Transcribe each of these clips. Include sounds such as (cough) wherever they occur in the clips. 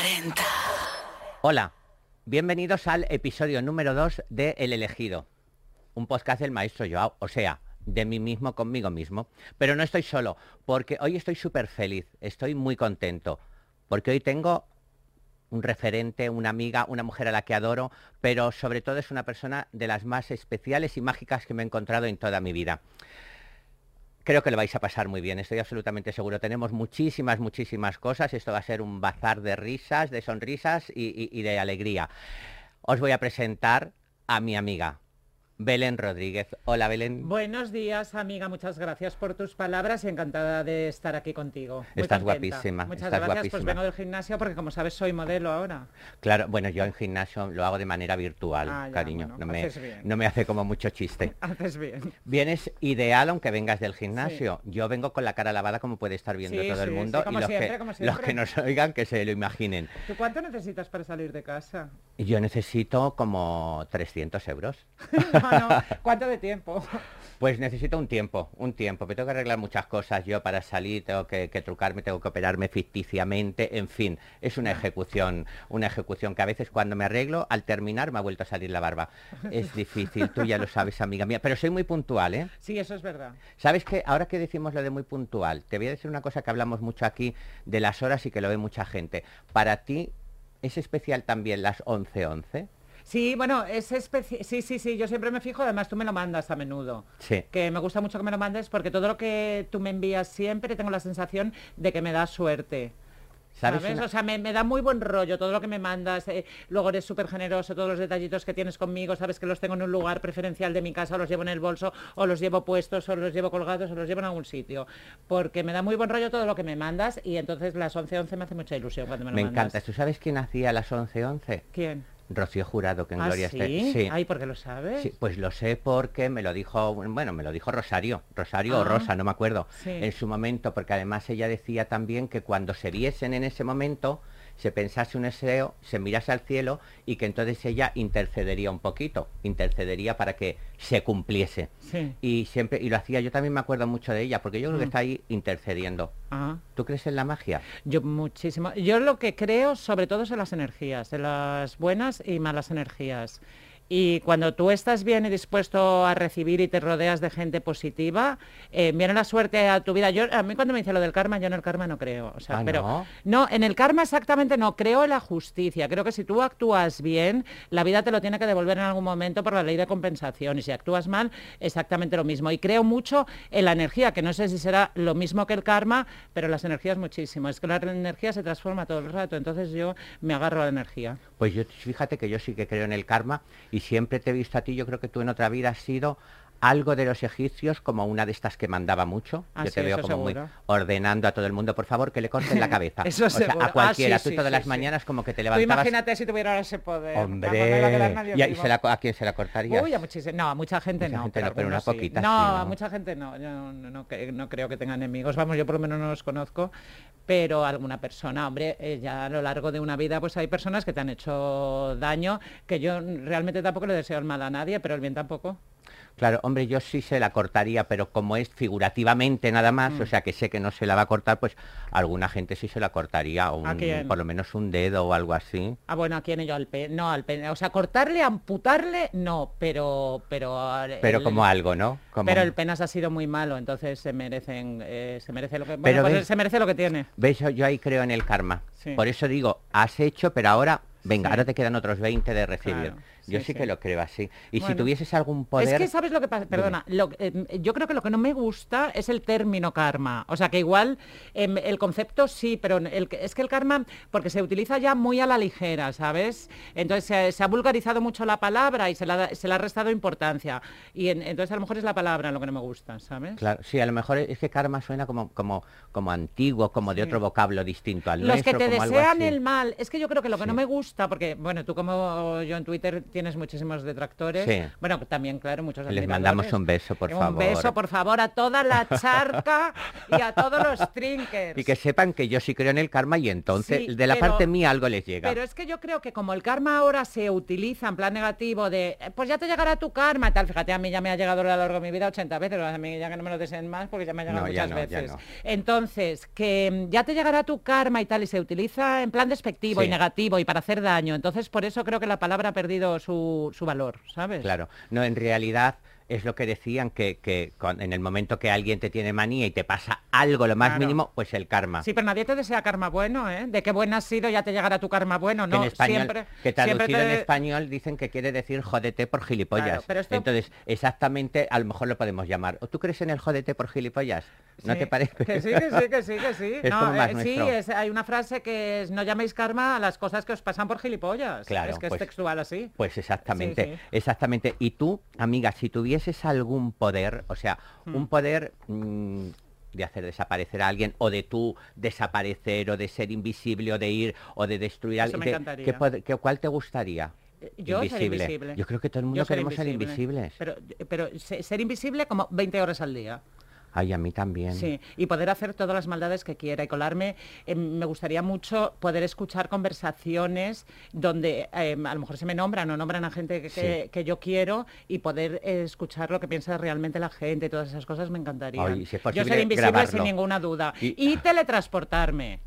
40. Hola, bienvenidos al episodio número 2 de El Elegido, un podcast del maestro Joao, o sea, de mí mismo conmigo mismo. Pero no estoy solo, porque hoy estoy súper feliz, estoy muy contento, porque hoy tengo un referente, una amiga, una mujer a la que adoro, pero sobre todo es una persona de las más especiales y mágicas que me he encontrado en toda mi vida. Creo que lo vais a pasar muy bien, estoy absolutamente seguro. Tenemos muchísimas, muchísimas cosas. Esto va a ser un bazar de risas, de sonrisas y, de alegría. Os voy a presentar a mi amiga, Belén Rodríguez. Hola, Belén. Buenos días, amiga. Muchas gracias por tus palabras y encantada de estar aquí contigo. Muy Estás contenta. guapísima, Muchas estás gracias. guapísima. Pues vengo del gimnasio porque, como sabes, soy modelo ahora. Claro, bueno, yo en gimnasio lo hago de manera virtual, Ah, ya, cariño. bueno, no, me, haces bien. no me hace como mucho chiste. (laughs) Haces bien. Vienes ideal aunque vengas del gimnasio. Yo vengo con la cara lavada como puede estar viendo Sí, todo el mundo y los, siempre, que, los que nos oigan que se lo imaginen. ¿Tú cuánto necesitas para salir de casa? Yo necesito como 300 euros. (laughs) (laughs) no. ¿Cuánto de tiempo? (laughs) Pues necesito un tiempo, un tiempo. Me tengo que arreglar muchas cosas yo para salir, tengo que, que trucarme, tengo que operarme ficticiamente, en fin, es una ejecución, una ejecución que a veces cuando me arreglo, al terminar me ha vuelto a salir la barba. Es (laughs) difícil, tú ya lo sabes, amiga mía, pero soy muy puntual, ¿eh? Sí, eso es verdad. ¿Sabes qué? Ahora que decimos lo de muy puntual, te voy a decir una cosa que hablamos mucho aquí de las horas y que lo ve mucha gente. Para ti, ¿es especial también las 11.11? Sí, bueno, es especial. Sí, sí, sí, yo siempre me fijo, además tú me lo mandas a menudo. Sí. Que me gusta mucho que me lo mandes porque todo lo que tú me envías siempre tengo la sensación de que me da suerte. ¿Sabes ¿Sabes? una- O sea, me, me da muy buen rollo todo lo que me mandas. eh, luego eres súper generoso, todos los detallitos que tienes conmigo, sabes que los tengo en un lugar preferencial de mi casa, o los llevo en el bolso, o los llevo puestos, o los llevo colgados, o los llevo en algún sitio. Porque me da muy buen rollo todo lo que me mandas y entonces las 11.11 me hace mucha ilusión cuando me lo Me mandas. encanta. ¿Tú sabes quién hacía las 11.11? ¿Quién? Rocío Jurado, que en ¿Ah, Gloria sí? esté. Ay, ¿por qué lo sabes? Sí, pues lo sé porque me lo dijo, bueno, me lo dijo Rosario, Rosario o Ah, Rosa, no me acuerdo, sí. en su momento, porque además ella decía también que cuando se viesen en ese momento, se pensase un deseo, se mirase al cielo y que entonces ella intercedería un poquito, intercedería para que se cumpliese. Sí. Y siempre, y lo hacía, yo también me acuerdo mucho de ella, porque yo creo que Mm. está ahí intercediendo. Ah. ¿Tú crees en la magia? Yo muchísimo. Yo lo que creo sobre todo es en las energías, en las buenas y malas energías. Y cuando tú estás bien y dispuesto a recibir y te rodeas de gente positiva, eh, viene la suerte a tu vida. Yo, a mí cuando me dice lo del karma, yo en el karma no creo. O sea, Ah, pero ¿no? no, en el karma exactamente no, creo en la justicia. Creo que si tú actúas bien, la vida te lo tiene que devolver en algún momento por la ley de compensación. Y si actúas mal, exactamente lo mismo. Y creo mucho en la energía, que no sé si será lo mismo que el karma, pero las energías muchísimo. Es que la energía se transforma todo el rato, entonces yo me agarro a la energía. Pues yo, fíjate que yo sí que creo en el karma y siempre te he visto a ti, yo creo que tú en otra vida has sido algo de los egipcios como una de estas que mandaba mucho. Ah, yo sí, te veo como muy ordenando a todo el mundo, por favor, que le corten la (laughs) cabeza. Eso o sea, a Ah, cualquiera, sí, tú sí, todas las mañanas como que te Tú levantabas. imagínate si tuviera ese poder. No Hombre, ¿y, y vivo. se la co- a quién se la cortarías? Uy, a muchísima, no, a mucha gente Mucha no. gente no, pero una poquita No, a mucha gente no. Yo no creo que tenga enemigos. Vamos, yo por lo menos no los conozco, pero alguna persona, hombre, eh, ya a lo largo de una vida, pues hay personas que te han hecho daño, que yo realmente tampoco le deseo el mal a nadie, pero el bien tampoco. Claro, hombre, yo sí se la cortaría, pero como es figurativamente nada más, Mm. o sea que sé que no se la va a cortar, pues alguna gente sí se la cortaría, o por lo menos un dedo o algo así. Ah, bueno, ¿a quién yo? Al pene. No, al pene. O sea, cortarle, amputarle, no, pero... Pero, Pero el- como algo, ¿no? Como- Pero el penas ha sido muy malo, entonces se merecen, eh, se merece lo que, bueno, Pero pues ves- se merece lo que tiene. ¿Ves? Yo, yo ahí creo en el karma. Sí. Por eso digo, has hecho, pero ahora, venga, Sí. ahora te quedan otros 20 de recibir. Claro, yo sí, sí, que lo creo así. Y si tuvieses algún poder... Es que sabes lo que pasa, perdona, lo- eh, yo creo que lo que no me gusta es el término karma. O sea que igual em, el concepto sí, pero el, es que el karma, porque se utiliza ya muy a la ligera, ¿sabes? Entonces se, se ha vulgarizado mucho la palabra y se le ha, se le ha restado importancia. Y en- entonces a lo mejor es la palabra lo que no me gusta, ¿sabes? Claro, sí, a lo mejor es que karma suena como, como, como antiguo, como de Sí. otro vocablo distinto al Los que nuestro, te como algo desean el mal, es que yo creo que lo que Sí. no me gusta, porque, bueno, tú como yo en Twitter tienes muchísimos detractores. Sí. Bueno, también, claro, muchos Les mandamos un beso, por un favor. beso, por favor, a toda la charca y a todos los trinkers. Y que sepan que yo sí creo en el karma y entonces Sí, de la pero- parte mía algo les llega. Pero es que yo creo que como el karma ahora se utiliza en plan negativo de, eh, pues ya te llegará tu karma, tal, fíjate, a mí ya me ha llegado a lo largo de mi vida 80 veces, a mí ya que no me lo deseen más porque ya me ha llegado No, muchas no, veces. no. Entonces, que mm, ya te llegará tu karma y tal, y se utiliza en plan despectivo Sí. y negativo y para hacer daño. Entonces, por eso creo que la palabra ha perdido su, su valor, ¿sabes? Claro, no, en realidad es lo que decían que, que con- en el momento que alguien te tiene manía y te pasa algo, lo más Claro. mínimo, pues el karma. Sí, pero nadie te desea karma bueno, ¿eh? De qué buen has sido, ya te llegará tu karma bueno, que ¿no? en español, siempre, que siempre traducido te- en español dicen que quiere decir jodete por gilipollas. Claro, pero esto- Entonces, exactamente, a lo mejor lo podemos llamar. ¿O tú crees en el jodete por gilipollas? ¿No Sí, te parece? Que sí, que sí, que sí, que sí. (laughs) Es No, eh, sí, es- hay una frase que es no llaméis karma a las cosas que os pasan por gilipollas. Claro, es que pues- es textual así. Pues exactamente, Sí, sí. exactamente. Y tú, amiga, si tuvieses algún poder, o sea, Hmm. un poder mm, de hacer desaparecer a alguien, o de tú desaparecer, o de ser invisible, o de ir, o de destruir a alguien, me ¿qué- encantaría. qué poder- qué- ¿cuál te gustaría? Eh, Yo ser invisible. Yo creo que todo el mundo ser queremos ser invisible. invisibles. Pero, pero se- ser invisible como 20 horas al día. Ay, a mí también. Sí, y poder hacer todas las maldades que quiera y colarme. eh, me gustaría mucho poder escuchar conversaciones donde eh, a lo mejor se me nombran o nombran a gente que, que- Sí. que yo quiero y poder eh, escuchar lo que piensa realmente la gente. Todas esas cosas me encantaría. Ay, si es yo ser invisible grabarlo. sin ninguna duda. Y- Y, teletransportarme.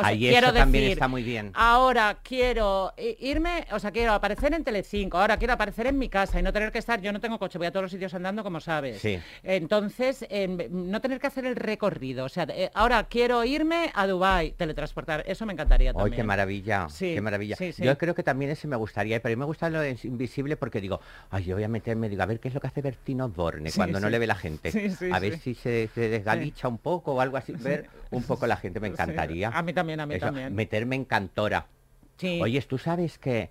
O sea, Ay, quiero eso también está muy bien. Ahora quiero irme, o sea, quiero aparecer en Telecinco, ahora quiero aparecer en mi casa y no tener que estar, yo no tengo coche, voy a todos los sitios andando como sabes. Sí. Entonces, em, no tener que hacer el recorrido, o sea, eh, ahora quiero irme a Dubai, teletransportar, eso me encantaría Ay, también. qué maravilla, Sí, qué maravilla. sí. Yo creo que también ese me gustaría, pero a mí me gusta lo de invisible porque digo, ay, yo voy a meterme, digo, a ver qué es lo que hace Bertino Borne cuando no le ve la gente. A ver si se, se desgalicha un poco o algo así, ver un poco la gente, me encantaría. a mí también, a mí Eso, también. Meterme en cantora. Sí. Oyes, tú sabes que,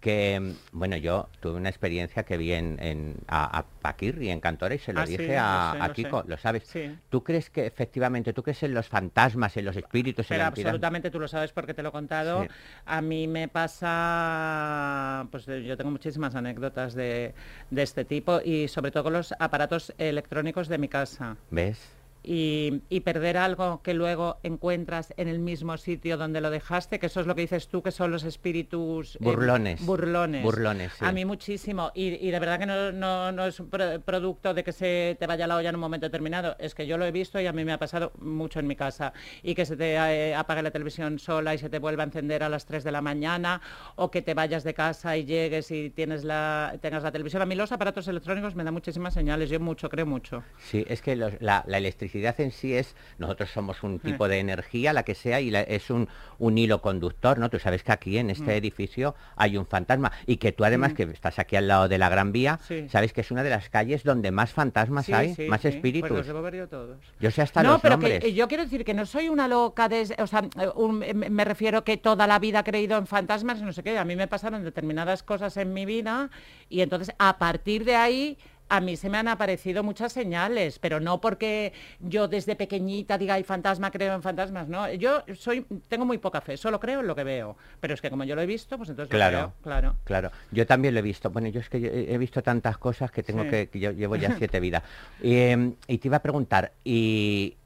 que, mm, bueno, yo tuve una experiencia que vi en, en- a, a Paquirri en Cantora y se lo Ah, sí, dije lo a, sé, a lo Kiko, lo sabes. Sí. ¿Tú crees que efectivamente, tú crees en los fantasmas, en los espíritus, en Pero entidad? absolutamente tú lo sabes porque te lo he contado. Sí. A mí me pasa, pues yo tengo muchísimas anécdotas de, de este tipo y sobre todo con los aparatos electrónicos de mi casa. ¿Ves? Y, y perder algo que luego encuentras en el mismo sitio donde lo dejaste, que eso es lo que dices tú, que son los espíritus... eh, Burlones. burlones. Burlones, sí. A mí muchísimo. Y, y de verdad que no, no- no es un pro- producto de que se te vaya la olla en un momento determinado. Es que yo lo he visto y a mí me ha pasado mucho en mi casa. Y que se te eh, apague la televisión sola y se te vuelva a encender a las 3 de la mañana, o que te vayas de casa y llegues y tienes la, tengas la televisión. A mí los aparatos electrónicos me dan muchísimas señales. Yo mucho, creo mucho. Sí, es que los- la, la electricidad en sí es, nosotros somos un tipo de energía, la que sea, y la- es un, un hilo conductor, ¿no? Tú sabes que aquí en Mm. este edificio hay un fantasma y que tú además que estás aquí al lado de la Gran Vía, Sí. sabes que es una de las calles donde más fantasmas Sí, hay, sí, más espíritus. Pues los debo ver yo todos. Yo sé hasta no, los pero nombres. que yo quiero decir que no soy una loca de, o sea, eh, un- eh, me refiero que toda la vida he creído en fantasmas, no sé qué, a mí me pasaron determinadas cosas en mi vida y entonces a partir de ahí a mí se me han aparecido muchas señales, pero no porque yo desde pequeñita diga hay fantasma, creo en fantasmas, no. Yo soy tengo muy poca fe, solo creo en lo que veo, pero es que como yo lo he visto, pues entonces lo Claro. creo, claro. Claro, yo también lo he visto. Bueno, yo es que he visto tantas cosas que tengo Sí. que, que yo llevo ya (laughs) siete vidas. Em, y te iba a preguntar, y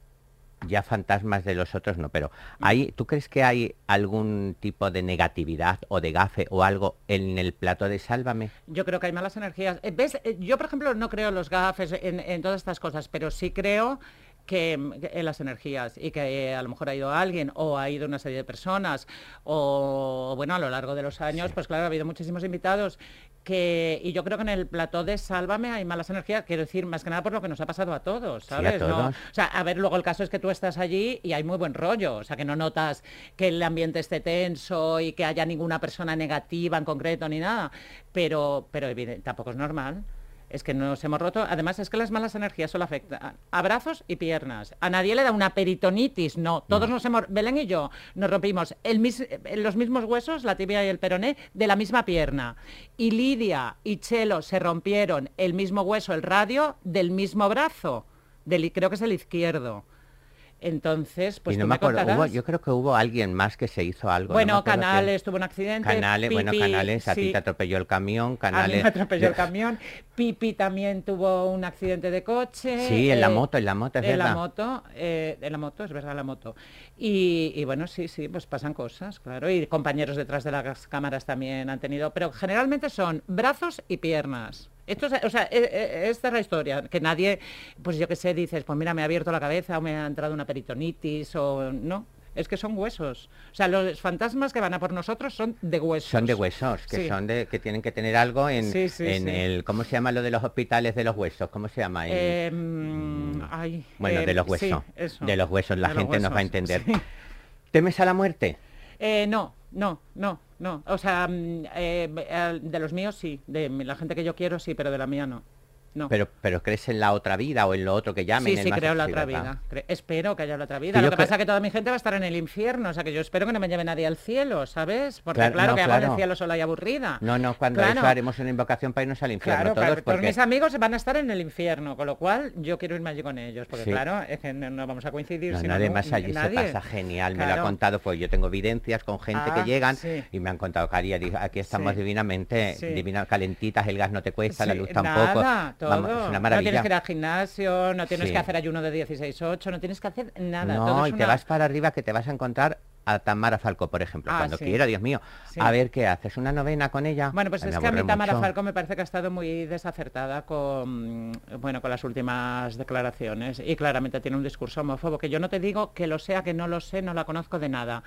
ya fantasmas de los otros no, pero ¿hay, ¿tú crees que hay algún tipo de negatividad o de gafe o algo en el plato de Sálvame? Yo creo que hay malas energías. Eh, ¿Ves? Eh, Yo, por ejemplo, no creo en los gafes, en, en todas estas cosas, pero sí creo que que en las energías y que eh, a lo mejor ha ido alguien o ha ido una serie de personas o bueno a lo largo de los años pues claro ha habido muchísimos invitados que y yo creo que en el plató de Sálvame hay malas energías quiero decir más que nada por lo que nos ha pasado a todos Sí, a sabes ¿no? todos. o sea a ver luego el caso es que tú estás allí y hay muy buen rollo o sea que no notas que el ambiente esté tenso y que haya ninguna persona negativa en concreto ni nada pero pero tampoco es normal es que nos hemos roto. Además, es que las malas energías solo afectan a brazos y piernas. A nadie le da una peritonitis, no. Todos nos hemos, Belén y yo, nos rompimos el mis- los mismos huesos, la tibia y el peroné, de la misma pierna. Y Lidia y Chelo se rompieron el mismo hueso, el radio, del mismo brazo. Del, creo que es el izquierdo. Entonces, pues y no tú me acuerdo, hubo- yo creo que hubo alguien más que se hizo algo. no Bueno, acuerdo quién. Canales tuvo un accidente. Canales, bueno, Pipi, Canales, a ti te atropelló el camión, a mí Canales... me atropelló el camión. Pipi también tuvo un accidente de coche. Sí, en la eh, moto, en la moto, es en la moto, eh, en la moto, es verdad, la moto. Y, y bueno, sí, sí, pues pasan cosas, claro. Y compañeros detrás de las cámaras también han tenido, pero generalmente son brazos y piernas. Esto es- o sea, esta es la historia, que nadie, pues yo qué sé, dices, pues mira, me ha abierto la cabeza o me ha entrado una peritonitis o no. Es que son huesos. O sea, los fantasmas que van a por nosotros son de huesos. Son de huesos, que Sí. son de que tienen que tener algo en, Sí, sí, en el ¿cómo se llama lo de los hospitales de los huesos? ¿Cómo se llama? El- Eh, mm, ay, bueno, eh, de los sí, huesos. eso. de los huesos, la los gente nos va a entender. ¿Temes a la muerte? Eh, no, no, no, no. O sea, mm, eh, eh, de los míos sí, de la gente que yo quiero sí, pero de la mía no. No. Pero, pero crees en la otra vida o en lo otro que llamen. sí, el sí, creo en la otra vida. Cre- espero que haya la otra vida. Lo que pasa es que toda mi gente va a estar en el infierno. O sea, que yo espero que no me lleve nadie al cielo, ¿sabes? Porque Claro, claro, no, que hago en claro. el cielo sola y aburrida. No, no, cuando Claro. eso haremos una invocación para irnos al infierno Claro, todos, porque mis amigos van a estar en el infierno, con lo cual yo quiero irme allí con ellos, porque Sí. claro, es que no, no vamos a coincidir. no, si nadie no, más allí nadie. se pasa genial, me lo ha contado, pues yo tengo evidencias con gente Ah, que llegan sí. y me han contado, Cari, aquí estamos Sí. divinamente, Sí. divina, calentitas, el gas no te cuesta, la luz tampoco. Nada, todo. Vamos, es una No tienes maravilla. que ir al gimnasio, no tienes Sí. que hacer ayuno de 16-8, no tienes que hacer nada. No, todo es y te una- vas para arriba que te vas a encontrar a Tamara Falco, por ejemplo, Ah, cuando sí. quiera, Dios mío. Sí. A ver qué haces, una novena con ella. Bueno, pues Ay, es que a mí Tamara mucho. Falco me parece que ha estado muy desacertada con, bueno, con las últimas declaraciones y claramente tiene un discurso homófobo, que yo no te digo que lo sea, que no lo sé, no la conozco de nada,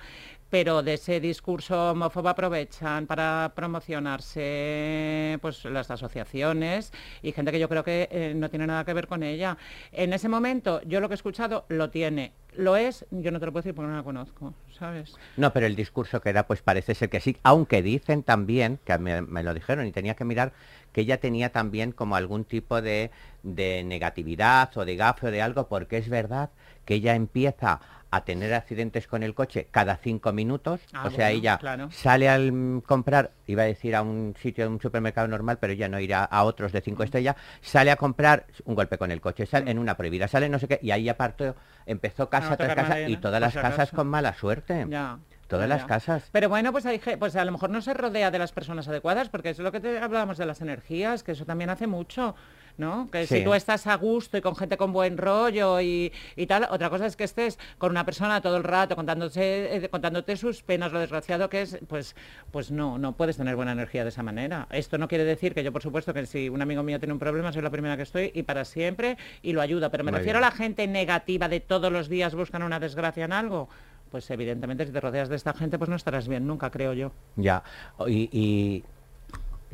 pero de ese discurso homófobo aprovechan para promocionarse pues las asociaciones y gente que yo creo que eh, no tiene nada que ver con ella. En ese momento, yo lo que he escuchado lo tiene. Lo es, yo no te lo puedo decir porque no la conozco, ¿sabes? No, pero el discurso que da, pues parece ser que sí, aunque dicen también, que me, me lo dijeron y tenía que mirar, que ella tenía también como algún tipo de, de negatividad o de gafe o de algo, porque es verdad que ella empieza a tener accidentes con el coche cada cinco minutos, Ah, o sea, bueno, ella claro. sale al comprar, iba a decir a un sitio, a un supermercado normal, pero ella no irá a otros de cinco estrellas, sale a comprar un golpe con el coche, sale en una prohibida, sale no sé qué, y ahí aparte empezó casa. Ah, tras tocar casa y todas las casas con mala suerte. Ya. Todas ya, las casas. Pero bueno, pues hay pues a lo mejor no se rodea de las personas adecuadas, porque es lo que te hablábamos de las energías, que eso también hace mucho. ¿No? Que Sí. si tú estás a gusto y con gente con buen rollo y, y tal, otra cosa es que estés con una persona todo el rato contándose, eh, contándote sus penas, lo desgraciado que es, pues, pues no, no puedes tener buena energía de esa manera. Esto no quiere decir que yo, por supuesto, que si un amigo mío tiene un problema, soy la primera que estoy y para siempre y lo ayuda, pero me Muy refiero bien. a la gente negativa de todos los días buscan una desgracia en algo. Pues evidentemente si te rodeas de esta gente pues no estarás bien nunca, creo yo. Ya, y, y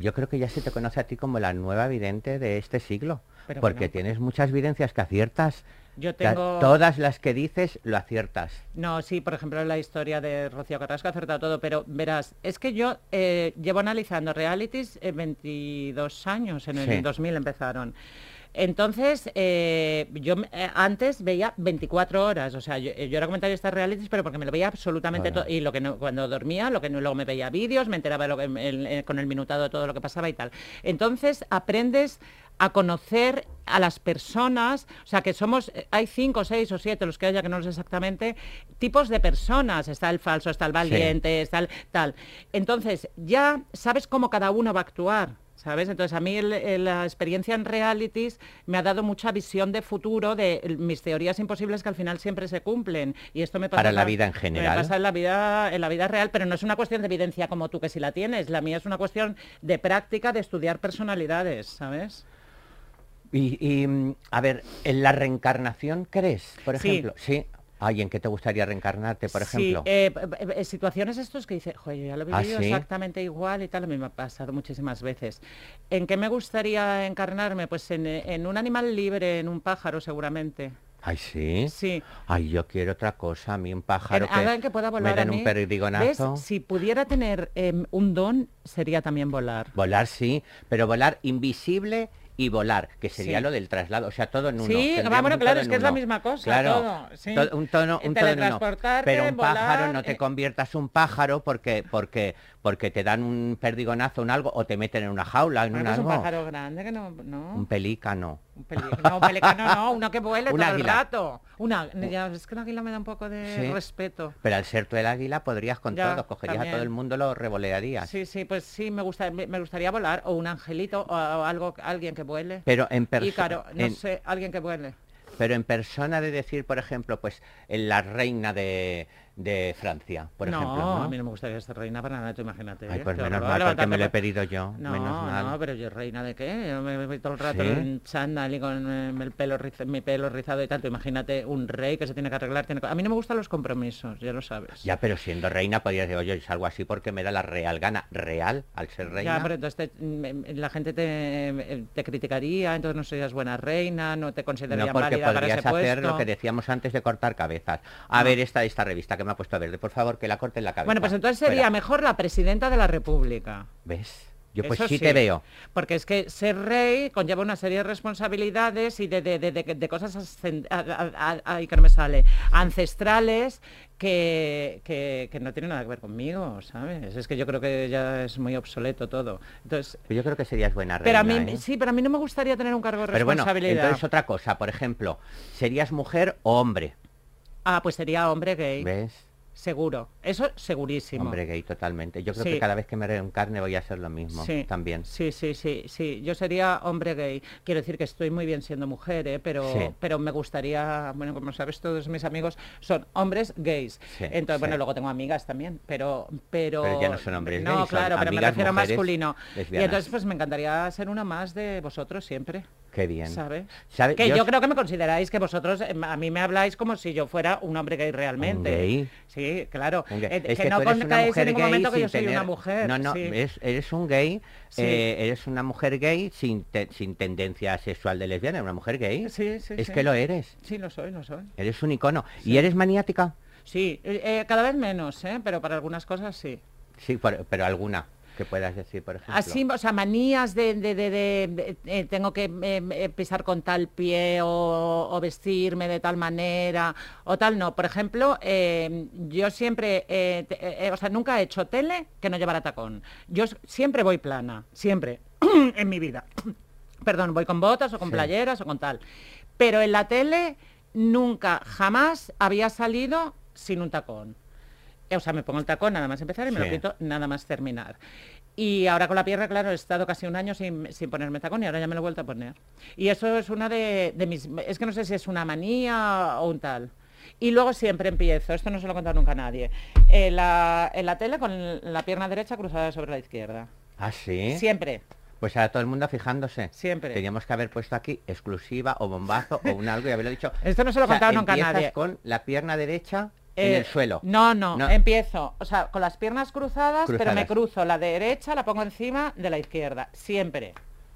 yo creo que ya se te conoce a ti como la nueva vidente de este siglo, Pero porque bueno. tienes muchas evidencias que aciertas. Yo tengo... Todas las que dices lo aciertas. No, sí, por ejemplo, la historia de Rocío Carrasco ha acertado todo, pero verás, es que yo eh, llevo analizando realities eh, 22 años, en el Sí. 2000 empezaron. Entonces, eh, yo eh, antes veía 24 horas, o sea, yo, yo era comentarista de realities, pero porque me lo veía absolutamente todo, y lo que no, cuando dormía, lo que no, luego me veía vídeos, me enteraba lo que, el- eh, con el minutado de todo lo que pasaba y tal. Entonces, aprendes a conocer a las personas, o sea que somos, eh, hay cinco, seis o siete, los que haya que no lo sé exactamente, tipos de personas, está el falso, está el valiente, está el tal. Entonces, ya sabes cómo cada uno va a actuar. ¿Sabes? Entonces a mí el- el- la experiencia en realities me ha dado mucha visión de futuro de el- mis teorías imposibles que al final siempre se cumplen. Y esto me pasa Para la vida en me general. pasa en la vida, en la vida real, pero no es una cuestión de evidencia como tú que si la tienes. La mía es una cuestión de práctica, de estudiar personalidades, ¿sabes? Y, y, mm, a ver, ¿en la reencarnación crees, por Sí. ejemplo? Sí. Ay, ¿en qué te gustaría reencarnarte, por Sí, ejemplo? p- eh, situaciones estos que dice, joder, yo ya lo he ¿Ah, vivido sí? exactamente igual y tal, a mí me ha pasado muchísimas veces. ¿En qué me gustaría encarnarme? Pues en, en un animal libre, en un pájaro seguramente. Ay, sí. Sí. Ay, yo quiero otra cosa, a mí un pájaro En- alguien que pueda volar me a den mí. un perdigonazo. ¿Ves? Si pudiera tener em, un don, sería también volar. Volar sí, pero volar invisible y volar, que sería Sí. lo del traslado, o sea, todo en uno. Sí, ah, bueno, un claro, es que es la misma cosa, Claro, todo, sí. to- un tono, un todo en uno. teletransportarte, Pero un pájaro no te eh. conviertas un pájaro porque porque porque te dan un perdigonazo, un algo, o te meten en una jaula, en Bueno, un pues pájaro grande que no... no. Un pelícano. Un No, un no, uno que vuele Un (laughs) todo águila. el rato. Una, ya, es que un águila me da un poco de Sí. respeto. Pero al ser tú el águila podrías con Ya, todo, cogerías a todo el mundo, lo revolearías. Sí, sí, pues sí, me, gusta, me, me gustaría volar, o un angelito, o, o algo, alguien que vuele. Pero en persona. claro, no sé, alguien que vuele. Pero en persona de decir, por ejemplo, pues en la reina de, de Francia, por no, ejemplo. ¿no? a mí no me gustaría ser reina para nada, tú imagínate. Ay, ¿eh? pues menos mal, porque me lo he pedido yo. No, menos mal. no, pero yo reina de qué? Yo me voy todo el rato ¿Sí? en chándal y con eh, el pelo mi pelo rizado y tanto. Imagínate un rey que se tiene que arreglar. Tiene A mí no me gustan los compromisos, ya lo sabes. Ya, pero siendo reina podrías decir, oye, es algo así porque me da la real gana. Real, al ser reina. Ya, pero entonces te- mm, la gente te, te criticaría, entonces no serías buena reina, no te No, considerarían porque válida para podrías ese hacer puesto. lo que decíamos antes de cortar cabezas. A No. ver, esta, esta revista que me ha puesto verde, por favor, que la corte en la cabeza. Bueno, pues entonces sería Fuera. mejor la presidenta de la República. ¿Ves? Yo pues Eso sí, te veo. Porque es que ser rey conlleva una serie de responsabilidades y de, de- de- cosas ascen- a- a- a- ay, que no me sale, ancestrales que, que- que no tienen nada que ver conmigo, ¿sabes? Es que yo creo que ya es muy obsoleto todo. Entonces, Pero yo creo que serías buena reina. pero a mí ¿eh? sí, pero a mí no me gustaría tener un cargo de Pero bueno, responsabilidad. entonces otra cosa, por ejemplo, ¿serías mujer o hombre? Ah, pues sería hombre gay, ¿Ves? seguro. Eso segurísimo. Hombre gay totalmente. Yo creo Sí. que cada vez que me reencarne voy a hacer lo mismo Sí, también. Sí, sí, sí, sí. Yo sería hombre gay. Quiero decir que estoy muy bien siendo mujer, ¿eh? pero, Sí. pero me gustaría, bueno, como sabes, todos mis amigos son hombres gays. Entonces, bueno, luego tengo amigas también, pero... Pero, Pero ya no son hombres No, gays, son claro, pero me refiero a masculino. Y entonces, pues me encantaría ser una más de vosotros siempre. Qué bien. ¿Sabes? ¿Sabe? Que yo, Yo- creo que me consideráis que vosotros, eh, a mí me habláis como si yo fuera un hombre gay realmente. gay? Sí, claro. Gay. Eh, Es que, que no contáis en ningún momento que yo soy una mujer. No, no, sí. es- eres un gay, Sí. eh, eres una mujer gay sin, te- sin tendencia sexual de lesbiana, una mujer gay. Sí, sí, es sí. que lo eres. Sí, lo soy, lo soy. Eres un icono. ¿Y eres maniática? Sí, eh, cada vez menos, ¿eh? pero para algunas cosas sí. Sí, por- pero alguna que puedas decir, por ejemplo. Así, o sea, manías de, de- de- de- de- eh, tengo que eh, eh, pisar con tal pie o, o vestirme de tal manera o tal, no. Por ejemplo, eh, yo siempre, eh, te- o sea, nunca he hecho tele que no llevara tacón. Yo siempre voy plana, siempre, (clears throat) en mi vida. (clears throat) Perdón, voy con botas o con Sí. playeras o con tal. Pero en la tele nunca, jamás había salido sin un tacón. O sea, me pongo el tacón nada más empezar y me lo quito nada más terminar. Y ahora con la pierna, claro, he estado casi un año sin, sin ponerme tacón y ahora ya me lo he vuelto a poner. Y eso es una de, de mis... Es que no sé si es una manía o un tal. Y luego siempre empiezo, esto no se lo he contado nunca a nadie, en la, en la tele con la pierna derecha cruzada sobre la izquierda. ¿Ah, sí? Siempre. Pues ahora todo el mundo fijándose. Siempre. Teníamos que haber puesto aquí exclusiva o bombazo o un algo y haberlo dicho. Esto no se lo he O sea, contado nunca a nadie. con la pierna derecha en Eh, el suelo. No, no, No. empiezo, o sea, con las piernas cruzadas, pero me Cruzadas. cruzo la derecha, la pongo encima de la izquierda, siempre.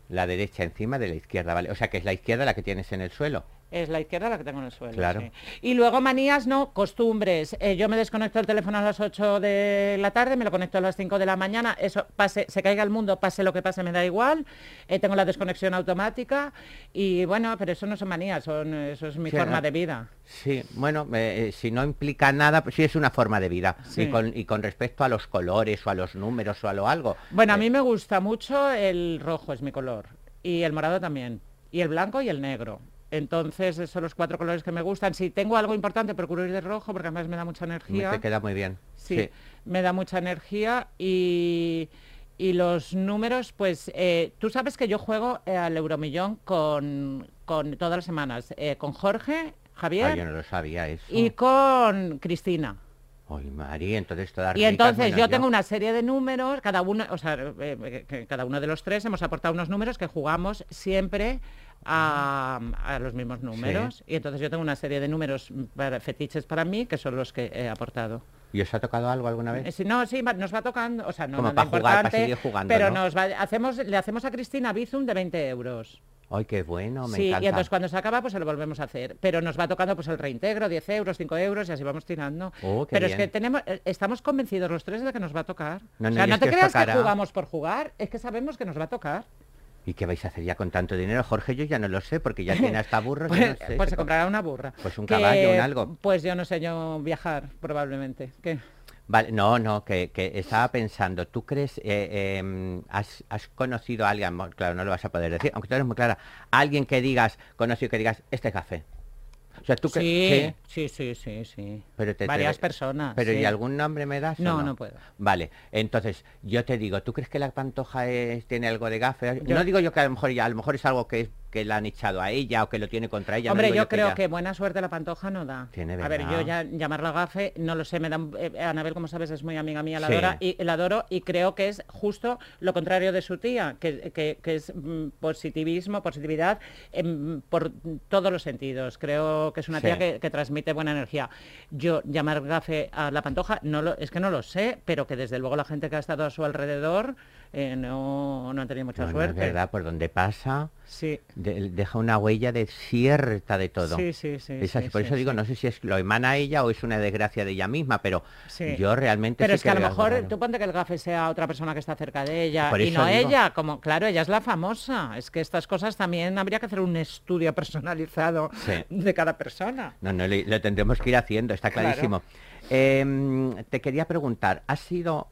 La derecha encima de la izquierda, ¿vale? O sea que es la izquierda la que tienes en el suelo. Es la izquierda la que tengo en el suelo. Claro. sí. Y luego manías, no, costumbres. Eh, yo me desconecto el teléfono a las 8 de la tarde, me lo conecto a las 5 de la mañana, eso pase, se caiga el mundo, pase lo que pase, me da igual. Eh, tengo la desconexión automática y bueno, pero eso no son manías, son, eso es mi Sí, forma ah, de vida. Sí, bueno, eh, si no implica nada, pues sí es una forma de vida. Sí. Y, con, y con respecto a los colores o a los números o a lo algo. Bueno, a mí me gusta mucho el rojo, es mi color. Y el morado también. Y el blanco y el negro. Entonces, esos son los cuatro colores que me gustan. Si tengo algo importante, procuro ir de rojo porque además me da mucha energía. Te queda muy bien. Sí, me da mucha energía y, y los números, pues eh, tú sabes que yo juego eh, al Euromillón con, con todas las semanas, eh, con Jorge, Ah, Javier yo no lo sabía eso. y con Cristina. Ay, María, entonces todas Y entonces menos yo tengo una serie de números, cada uno, o sea, cada uno de los tres hemos aportado unos números que jugamos siempre a, a los mismos números. Y entonces yo tengo una serie de números para, fetiches para mí que son los que he aportado. ¿Y os ha tocado algo alguna Eh, vez? si no, sí, nos va tocando, o sea, no, Como no para jugar, para seguir jugando, pero ¿no? nos va, hacemos, le hacemos a Cristina Bizum de 20 euros. Ay, qué bueno, me sí, encanta. y entonces cuando se acaba, pues se lo volvemos a hacer. Pero nos va tocando pues el reintegro, 10 euros, 5 euros, y así vamos tirando. Oh, pero es que tenemos, eh, estamos convencidos los tres de que nos va a tocar. No, o no, sea, y no te creas que jugamos por jugar, es que sabemos que nos va a tocar. ¿Y qué vais a hacer ya con tanto dinero? Jorge, yo ya no lo sé, porque ya tiene hasta burros. (laughs) Pues, no sé, pues se co- comprará una burra. Pues un Que, caballo, un algo. Pues yo no sé, yo viajar, probablemente. ¿Qué? Vale, no, no, que, que estaba pensando, ¿tú crees, eh, em, has, has conocido a alguien, claro, no lo vas a poder decir, aunque tú eres muy clara, alguien que digas, conocido que digas, este café? O sea, tú que... Sí, sí, sí, sí, sí. Pero te- te- Varias personas. Pero sí. ¿y algún nombre me das? o No, no puedo. Vale, entonces yo te digo, ¿tú crees que la pantoja es- tiene algo de gafe? Yo- No digo yo que a lo mejor ya, a lo mejor es algo que, es- que la han echado a ella o que lo tiene contra ella. Hombre, yo creo que buena suerte la pantoja no da. Tiene a ver, yo ya llamarla gafe, no lo sé, me dan, eh, Anabel, como sabes, es muy amiga mía, la, Sí. adora, y, la adoro y creo que es justo lo contrario de su tía, que, que- que es mm, positivismo, positividad em, por todos los sentidos. Creo que es una Sí. tía que, que transmite buena energía. Yo llamar gafe a la pantoja, no lo, es que no lo sé, pero que desde luego la gente que ha estado a su alrededor eh, no, no han tenido mucha No, no, suerte. es verdad, por donde pasa, Sí. de- deja una huella desierta de todo. Sí, sí, sí, Es así, sí, por sí, eso digo, no sé si es lo emana ella o es una desgracia de ella misma, pero yo realmente Pero es que a lo mejor raro. tú ponte que el gafe sea otra persona que está cerca de ella Por y no digo. ella, como claro, ella es la famosa. Es que estas cosas también habría que hacer un estudio personalizado de cada persona. No, no, lo tendremos que ir haciendo, está Claro. clarísimo. Em, te quería preguntar, ¿has sido,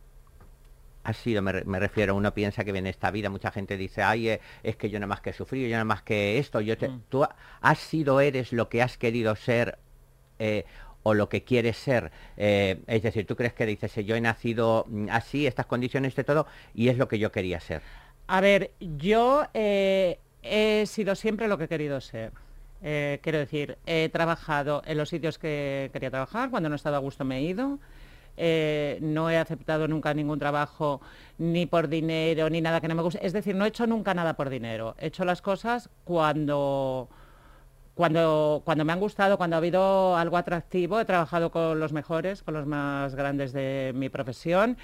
has sido, me, re- me refiero, uno piensa que viene esta vida, mucha gente dice, ay, eh, es que yo nada más que sufrido, yo nada más que esto, yo te... Mm. ¿Tú ha- has sido, eres lo que has querido ser eh, o lo que quieres ser? Eh, es decir, ¿tú crees que dices, eh, yo he nacido mm, así, estas condiciones de todo, y es lo que yo quería ser? A ver, yo eh, he sido siempre lo que he querido ser. Quiero decir, he trabajado en los sitios que quería trabajar, cuando no he estado a gusto me he ido. Eh, no he aceptado nunca ningún trabajo ni por dinero ni nada que no me guste. Es decir, no he hecho nunca nada por dinero. He hecho las cosas cuando, cuando, cuando me han gustado, cuando ha habido algo atractivo. He trabajado con los mejores, con los más grandes de mi profesión.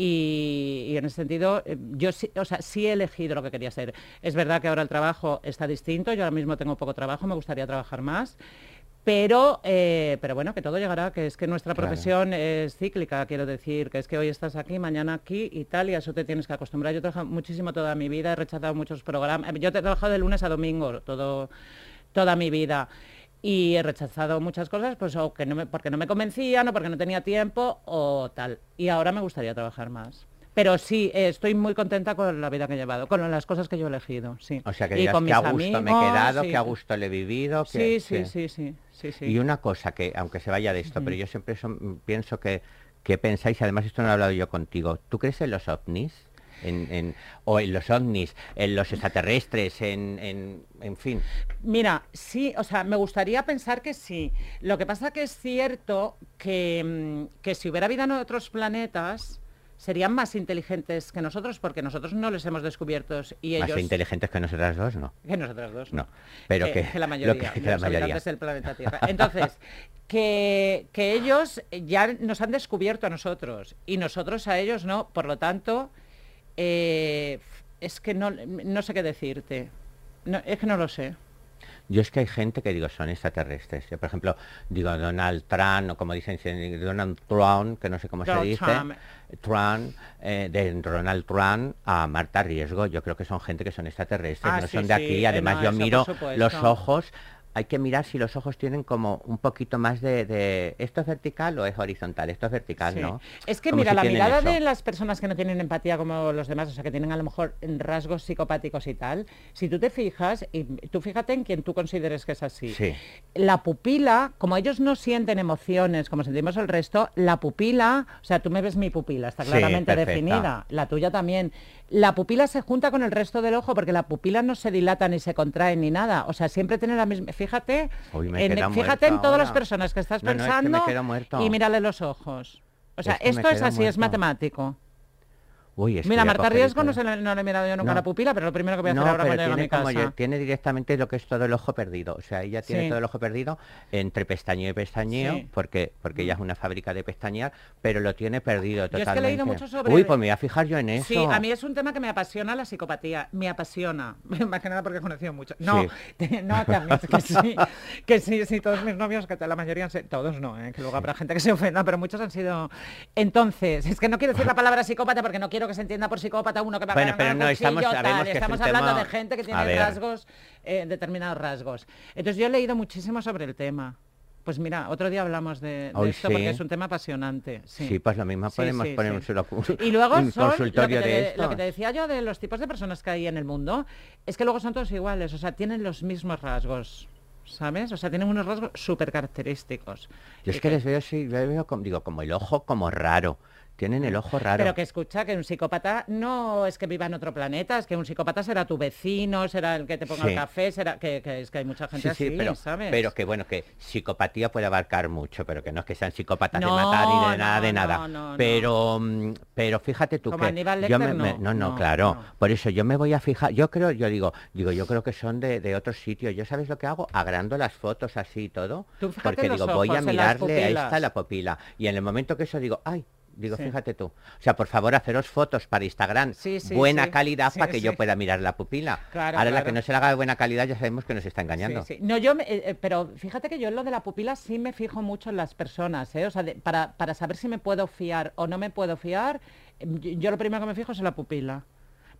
Y, en ese sentido, eh, yo sí, o sea, sí he elegido lo que quería ser. Es verdad que ahora el trabajo está distinto, yo ahora mismo tengo poco trabajo, me gustaría trabajar más, pero, eh, pero bueno, que todo llegará, que es que nuestra Claro. profesión es cíclica, quiero decir, que es que hoy estás aquí, mañana aquí y tal, y a eso te tienes que acostumbrar. Yo he trabajado muchísimo toda mi vida, he rechazado muchos programas, yo he trabajado de lunes a domingo todo, toda mi vida. Y he rechazado muchas cosas, pues o que no me, porque no me convencían, o porque no tenía tiempo, o tal. Y ahora me gustaría trabajar más. Pero sí, eh, estoy muy contenta con la vida que he llevado, con las cosas que yo he elegido, sí. O sea, que Y digas con que a gusto me he amigos, quedado, sí. que a gusto le he vivido. que- Sí, sí, sí, sí, sí, sí. Y una cosa que, aunque se vaya de esto, pero yo siempre son- pienso que, que pensáis, además esto no lo he hablado yo contigo, ¿tú crees en los ovnis? En, en- o en los ovnis, en los extraterrestres, en, en, en fin. Mira, sí, o sea, me gustaría pensar que sí. Lo que pasa que es cierto que, mm, que si hubiera vida en otros planetas, serían más inteligentes que nosotros, porque nosotros no les hemos descubierto y ellos... Más inteligentes que nosotras dos, ¿no? Que nosotros dos. No, pero que, que- que la lo mayoría, que- (laughs) que la los mayoría. del planeta Tierra. Entonces, que, que ellos ya nos han descubierto a nosotros y nosotros a ellos no. Por lo tanto, eh, es que no, no sé qué decirte. No, es que no lo sé. Yo es que hay gente que digo son extraterrestres. Yo, por ejemplo, digo Donald Trump, o como dicen, Donald Trump, que no sé cómo se dice, Trump. Trump, eh, de Donald Trump a Marta Riesgo. Yo creo que son gente que son extraterrestres, Ah, no sí, son de sí, aquí. eh, Además, no, yo miro los ojos. Hay que mirar si los ojos tienen como un poquito más de, de- ¿Esto es vertical o es horizontal? Esto es vertical, Sí. ¿no? Es que Como mira, si la mirada eso. de las personas que no tienen empatía como los demás, o sea, que tienen a lo mejor rasgos psicopáticos y tal, si tú te fijas, y tú fíjate en quien tú consideres que es así. Sí. La pupila, como ellos no sienten emociones como sentimos el resto, la pupila, o sea, tú me ves mi pupila, está claramente definida, la tuya también. La pupila se junta con el resto del ojo porque la pupila no se dilata ni se contrae ni nada, o sea, siempre tiene la misma, fíjate, Me en- fíjate en todas las personas que estás No, no, es que me pensando quedo y mírale los ojos. O sea, Es que me esto es así, es matemático. Uy, es que Mira, Marta Riesgo no, se le, no le he mirado yo nunca No. la pupila, pero lo primero que voy a hacer No, ahora cuando llegue a tiene, mi casa. yo- tiene directamente lo que es todo el ojo perdido. O sea, ella tiene Sí. todo el ojo perdido entre pestañeo y pestañeo, Sí. porque, porque ella es una fábrica de pestañear, pero lo tiene perdido es que he totalmente. leído mucho sobre- Uy, pues me voy a fijar yo en eso. Sí, a mí es un tema que me apasiona la psicopatía, me apasiona, (laughs) más que nada porque he conocido mucho. No, (laughs) no, también, que sí, que sí, sí, todos mis novios, que la mayoría han sido, todos no, ¿eh? que luego habrá gente que se ofenda, pero muchos han sido... Entonces, es que no quiero decir (laughs) la palabra psicópata porque no quiero que se entienda por psicópata uno que va a Bueno, agarrar pero no, estamos- cuchillo, sabemos tal, que es estamos hablando tema- de gente que A tiene rasgos, eh, determinados rasgos. Entonces yo he leído muchísimo sobre el tema. Pues mira, otro día hablamos de, de Hoy esto sí. porque es un tema apasionante. Sí, Sí, pues lo mismo podemos sí, poner un, Y luego un son, consultorio lo que, te, de lo que te decía yo de los tipos de personas que hay en el mundo, es que luego son todos iguales, o sea, tienen los mismos rasgos, ¿sabes? O sea, tienen unos rasgos súper característicos. Yo es que les veo, sí, les veo como, digo, como el ojo como raro. Tienen el ojo raro. Pero que escucha que un psicópata no es que viva en otro planeta, es que un psicópata será tu vecino, será el que te ponga Sí. el café, será que, que es que hay mucha gente Sí, sí, así, pero, ¿sabes? pero que bueno, que psicopatía puede abarcar mucho, pero que no es que sean psicópatas No, de matar ni de nada, de nada. no, pero, mm, pero fíjate tú Como que Aníbal yo me- me- no, no, claro. Por eso yo me voy a fijar, yo creo, yo digo, digo, yo creo que son de, de otros sitios. Yo sabes lo que hago, agrando las fotos así y todo, porque digo, voy a ojos, en las mirarle, pupilas. está la pupila. Y en el momento que eso digo, ay. Digo, Sí. fíjate tú. O sea, por favor, haceros fotos para Instagram. Sí, sí, buena calidad para que yo pueda mirar la pupila. Claro, Ahora la que no se la haga de buena calidad ya sabemos que nos está engañando. No, yo, me- eh, eh, pero fíjate que yo en lo de la pupila sí me fijo mucho en las personas, ¿eh? O sea, de- para, para saber si me puedo fiar o no me puedo fiar, yo, yo lo primero que me fijo es en la pupila.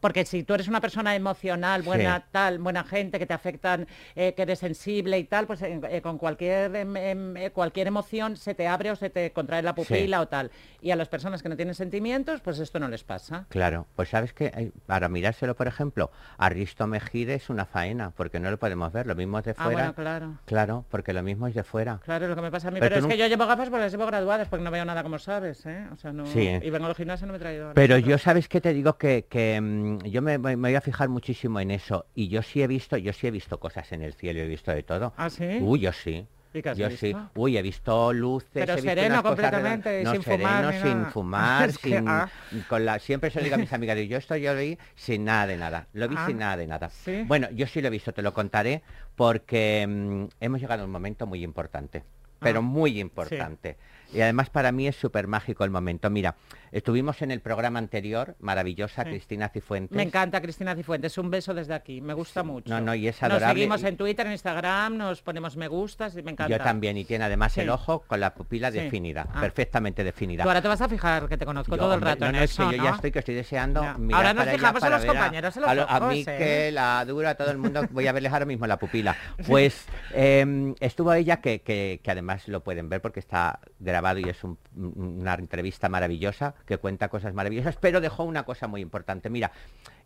Porque si tú eres una persona emocional, buena Sí. tal, buena gente, que te afectan, eh, que eres sensible y tal, pues eh, eh, con cualquier, em, em, eh, cualquier emoción se te abre o se te contrae la pupila o tal. Y a las personas que no tienen sentimientos, pues esto no les pasa. Claro, pues sabes que para mirárselo, por ejemplo, a Risto Mejide es una faena, porque no lo podemos ver, lo mismo es de Ah, fuera. bueno, claro. Claro, porque lo mismo es de fuera. Claro, lo que me pasa a mí. Pero es que yo llevo gafas porque las llevo graduadas, porque no veo nada como sabes, ¿eh? O sea, no... Sí. Y vengo al gimnasio y no me he traído Pero yo, ¿sabes qué te digo? Que, que, mm, yo me, me voy a fijar muchísimo en eso. Y yo sí he visto, yo sí he visto cosas en el cielo, he visto de todo. ¿Ah, sí? Uy, yo sí. ¿Y qué has yo sí. Uy, he visto luces. Pero he visto sereno unas cosas completamente, sin no, fumar sereno, ni sin nada. fumar, (laughs) sin, ah. con la, siempre se lo digo a mis amigas, yo esto yo lo vi sin nada de nada. Lo vi Ah, sin nada de nada. ¿sí? Bueno, yo sí lo he visto, te lo contaré, porque mm, hemos llegado a un momento muy importante. Pero Ah, muy importante. Y además para mí es súper mágico el momento. Mira, estuvimos en el programa anterior, maravillosa, Sí. Cristina Cifuentes. Me encanta Cristina Cifuentes, un beso desde aquí, me gusta mucho. No, no, y es Nos adorable seguimos y- en Twitter, en Instagram, nos ponemos me gustas y me encanta. Yo también, y tiene además Sí. el ojo con la pupila definida, Ah. perfectamente definida. Tú ahora te vas a fijar que te conozco Yo, todo el rato no, en no, es que eso, yo ya estoy que estoy deseando mirar Ahora nos para fijamos en para los a- compañeros, en los a, a mí ¿eh? que la dura, a todo el mundo, voy a verles ahora mismo la pupila. (laughs) Pues em, estuvo ella, que, que- que además lo pueden ver porque está grabado y es un- una entrevista maravillosa, que cuenta cosas maravillosas, pero dejó una cosa muy importante. Mira,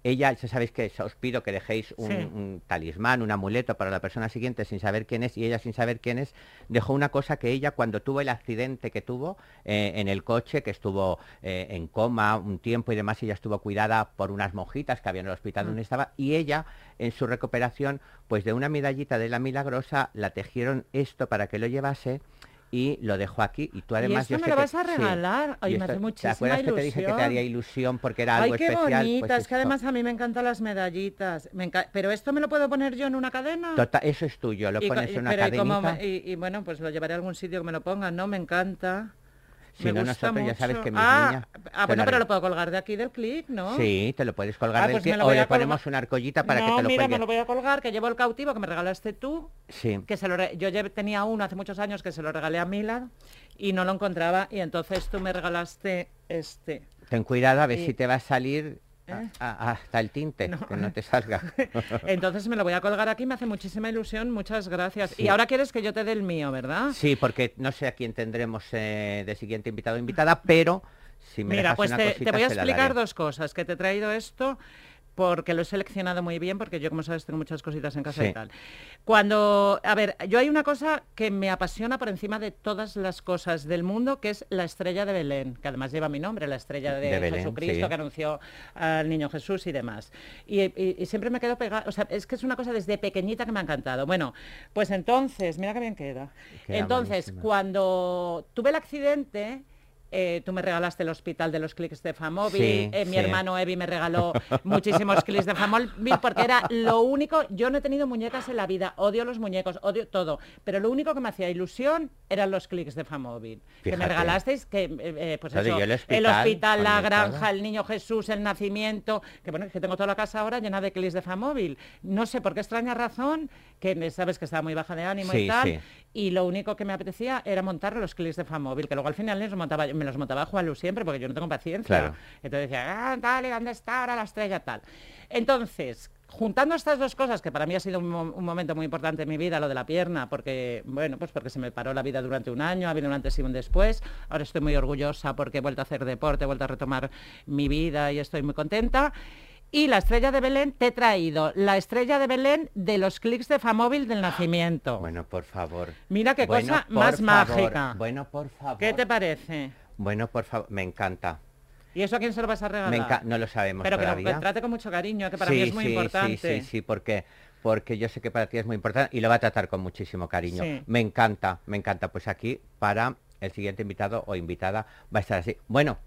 ella, ya sabéis que os pido que dejéis un, Sí. un talismán, un amuleto para la persona siguiente sin saber quién es, y ella sin saber quién es, dejó una cosa que ella cuando tuvo el accidente que tuvo eh, en el coche, que estuvo eh, en coma un tiempo y demás, ella estuvo cuidada por unas monjitas que había en el hospital Mm. donde estaba, y ella en su recuperación, pues de una medallita de la milagrosa, la tejieron esto para que lo llevase. Y lo dejó aquí y tú además esto yo me sé lo que- vas a sí. regalar? Ay, Y me hace muchísima ¿Te acuerdas que te dije que te ilusión. haría ilusión porque era algo Ay, qué especial? Pues bonitas, que además a mí me encantan las medallitas. Me enca- Pero esto me lo puedo poner yo en una cadena. Tota- eso es tuyo, lo Y pones y- en una y me- y, y bueno, pues lo llevaré a algún sitio que me lo pongan, ¿no? Me encanta. Si me no, gusta nosotros ya sabes que mis ah, niñas Ah, bueno, pero lo puedo colgar de aquí del clic, ¿no? Sí, te lo puedes colgar Ah, del pues lo o le colgar. ponemos una arcollita para no, que te lo mira, me lo voy a colgar, que llevo el cautivo que me regalaste tú, Sí. que se lo re- yo lle- tenía uno hace muchos años que se lo regalé a Milad y no lo encontraba y entonces tú me regalaste este. Ten cuidado a ver Y- si te va a salir ¿Eh? a- hasta el tinte, No. que no te salga. (laughs) Entonces me lo voy a colgar aquí, me hace muchísima ilusión, muchas gracias. Sí. Y ahora quieres que yo te dé el mío, ¿verdad? Sí, porque no sé a quién tendremos eh, de siguiente invitado o invitada, pero si me Mira, dejas pues una te, te voy a explicar dos cosas. Que te he traído esto porque lo he seleccionado muy bien, porque yo, como sabes, tengo muchas cositas en casa Sí. y tal. Cuando, a ver, yo hay una cosa que me apasiona por encima de todas las cosas del mundo, que es la estrella de Belén, que además lleva mi nombre, la estrella de, De Belén, Jesucristo, sí. que anunció al niño Jesús y demás. Y, y- y siempre me quedo pegada, o sea, es que es una cosa desde pequeñita que me ha encantado. Bueno, pues entonces, mira qué bien queda. Queda entonces, cuando tuve el accidente, eh, tú me regalaste el hospital de los clics de Famóvil, Sí, eh, mi sí. hermano Evi me regaló (laughs) muchísimos clics de Famóvil porque era lo único, yo no he tenido muñecas en la vida, odio los muñecos, odio todo, pero lo único que me hacía ilusión eran los clics de Famóvil. Que me regalasteis, que eh, pues eso, el el hospital, la granja, el niño Jesús, el nacimiento, que bueno, es que tengo toda la casa ahora llena de clics de Famóvil. No sé por qué extraña razón, que sabes que estaba muy baja de ánimo Sí, y tal, sí. y lo único que me apetecía era montar los clics de Famóvil, que luego al final los montaba, me los montaba Juan Lu siempre, porque yo no tengo paciencia. Claro. Entonces decía, ah, dale, ¿dónde está ahora la estrella tal? Entonces, juntando estas dos cosas, que para mí ha sido un, un, momento muy importante en mi vida, lo de la pierna, porque, bueno, pues porque se me paró la vida durante un año, ha habido un antes y un después. Ahora estoy muy orgullosa porque he vuelto a hacer deporte, he vuelto a retomar mi vida y estoy muy contenta. Y la estrella de Belén, te he traído la estrella de Belén de los clics de Famóvil del nacimiento. (gasps) Bueno, por favor. Mira qué cosa más mágica. Bueno, por favor. ¿Qué te parece? Bueno, por favor, me encanta. ¿Y eso a quién se lo vas a regalar? no lo sabemos Pero todavía. que lo trate con mucho cariño, que para mí es muy importante. Sí, sí, sí, porque porque yo sé que para ti es muy importante y lo va a tratar con muchísimo cariño. Me encanta, me encanta. Pues aquí para el siguiente invitado o invitada va a estar así. Bueno,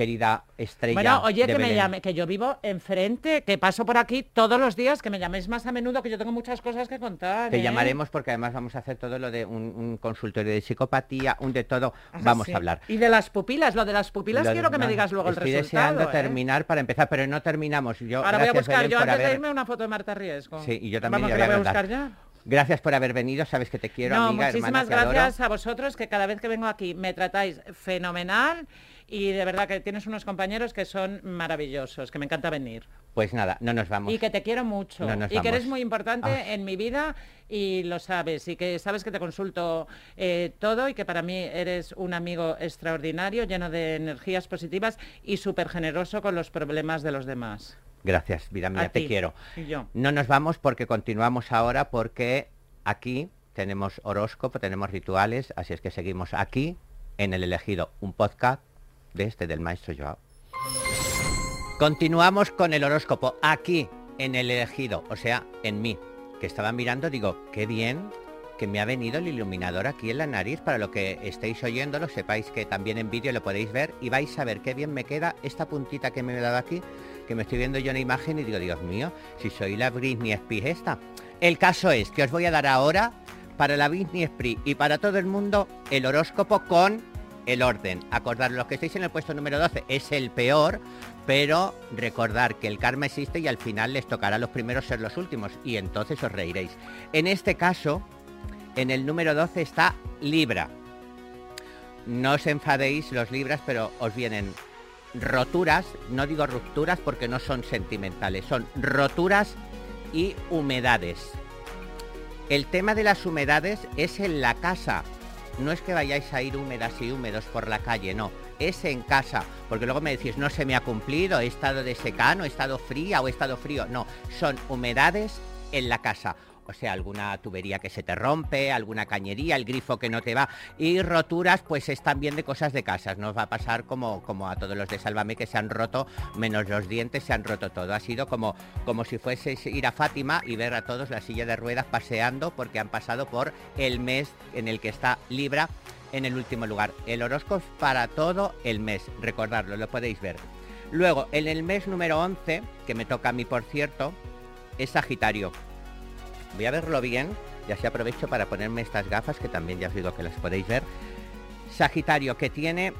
querida estrella. Bueno, oye, que me llame, que yo vivo enfrente, que paso por aquí todos los días, que me llaméis más a menudo, que yo tengo muchas cosas que contar. Te ¿eh? llamaremos porque además vamos a hacer todo lo de un, consultorio de psicopatía, un de todo, ah, vamos a hablar. Y de las pupilas, lo de las pupilas quiero que me digas luego el resultado. Estoy deseando ¿eh? terminar para empezar, pero no terminamos. Yo, Ahora voy a buscar yo antes de irme una foto de Marta Riesgo. Sí, y yo también vamos, voy, a, buscar ya. Gracias por haber venido, sabes que te quiero, no, amiga, muchísimas gracias a vosotros que cada vez que vengo aquí me tratáis fenomenal y de verdad que tienes unos compañeros que son maravillosos, que me encanta venir. Pues nada, no nos vamos. Y que te quiero mucho. y que eres muy importante en mi vida y lo sabes. Y que sabes que te consulto eh, todo y que para mí eres un amigo extraordinario, lleno de energías positivas y súper generoso con los problemas de los demás. Gracias, vida mía, te quiero. No nos vamos porque continuamos ahora porque aquí tenemos horóscopo, tenemos rituales, así es que seguimos aquí en el elegido, un podcast de este del maestro Joao. Continuamos con el horóscopo aquí en el elegido, o sea, en mí, que estaba mirando, digo, qué bien que me ha venido el iluminador aquí en la nariz, para lo que estéis oyéndolo, sepáis que también en vídeo lo podéis ver y vais a ver qué bien me queda esta puntita que me he dado aquí, que me estoy viendo yo en la imagen y digo, Dios mío, si soy la Britney Spears esta. El caso es que os voy a dar ahora, para la Britney Spears y para todo el mundo, el horóscopo con el orden. Acordar, los que estáis en el puesto número 12 es el peor, pero recordar que el karma existe y al final les tocará los primeros ser los últimos y entonces os reiréis. En este caso, en el número 12 está Libra. No os enfadéis los Libras, pero os vienen roturas, no digo rupturas porque no son sentimentales, son roturas y humedades. El tema de las humedades es en la casa, no es que vayáis a ir húmedas y húmedos por la calle, no, es en casa, porque luego me decís, no se me ha cumplido, he estado de secano, he estado fría o he estado frío, no, son humedades en la casa o sea, alguna tubería que se te rompe, alguna cañería, el grifo que no te va. Y roturas, pues es también de cosas de casas. Nos va a pasar como, como a todos los de Sálvame que se han roto, menos los dientes, se han roto todo. Ha sido como, como si fueses ir a Fátima y ver a todos la silla de ruedas paseando porque han pasado por el mes en el que está Libra en el último lugar. El horóscopo para todo el mes, recordarlo, lo podéis ver. Luego, en el mes número 11, que me toca a mí por cierto, es Sagitario. Voy a verlo bien y así aprovecho para ponerme estas gafas que también ya os digo que las podéis ver. Sagitario que tiene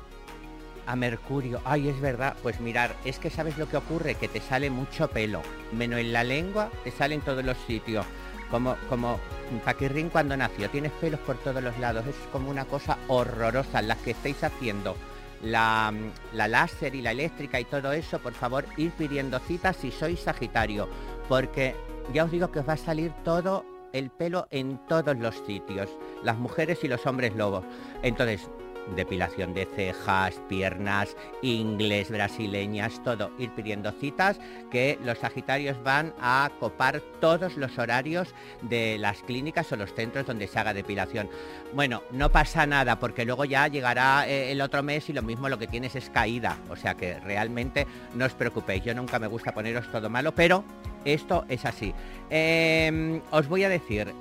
a Mercurio. Ay, es verdad. Pues mirar, es que sabes lo que ocurre, que te sale mucho pelo. Menos en la lengua, te sale en todos los sitios. Como, como Paquirrín cuando nació. Tienes pelos por todos los lados. Es como una cosa horrorosa. Las que estáis haciendo la, la láser y la eléctrica y todo eso, por favor, ir pidiendo citas si sois Sagitario. Porque ya os digo que os va a salir todo el pelo en todos los sitios, las mujeres y los hombres lobos. Entonces, depilación de cejas, piernas, inglés, brasileñas, todo, ir pidiendo citas que los Sagitarios van a copar todos los horarios de las clínicas o los centros donde se haga depilación. Bueno, no pasa nada porque luego ya llegará eh, el otro mes y lo mismo lo que tienes es caída, o sea que realmente no os preocupéis, yo nunca me gusta poneros todo malo, pero esto es así. Em, os voy a decir,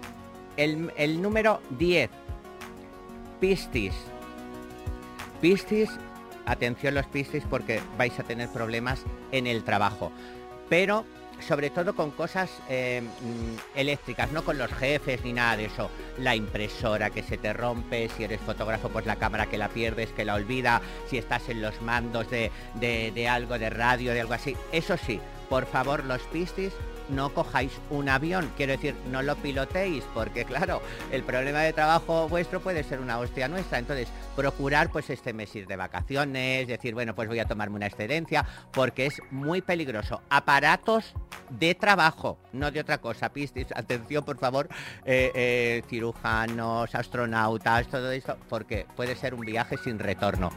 el, el número 10, Pistis, Piscis, atención los Piscis porque vais a tener problemas en el trabajo. Pero sobre todo con cosas eh, mm, eléctricas, no con los jefes ni nada de eso. La impresora que se te rompe, si eres fotógrafo, pues la cámara que la pierdes, que la olvida, si estás en los mandos de, de algo, de radio, de algo así. Eso sí, por favor, los Piscis, no cojáis un avión. Quiero decir, no lo pilotéis, porque claro, el problema de trabajo vuestro puede ser una hostia nuestra. Entonces, procurar pues este mes ir de vacaciones, decir, bueno, pues voy a tomarme una excedencia, porque es muy peligroso. Aparatos de trabajo, no de otra cosa. Pistis, atención, por favor, eh, eh, cirujanos, astronautas, todo esto, porque puede ser un viaje sin retorno.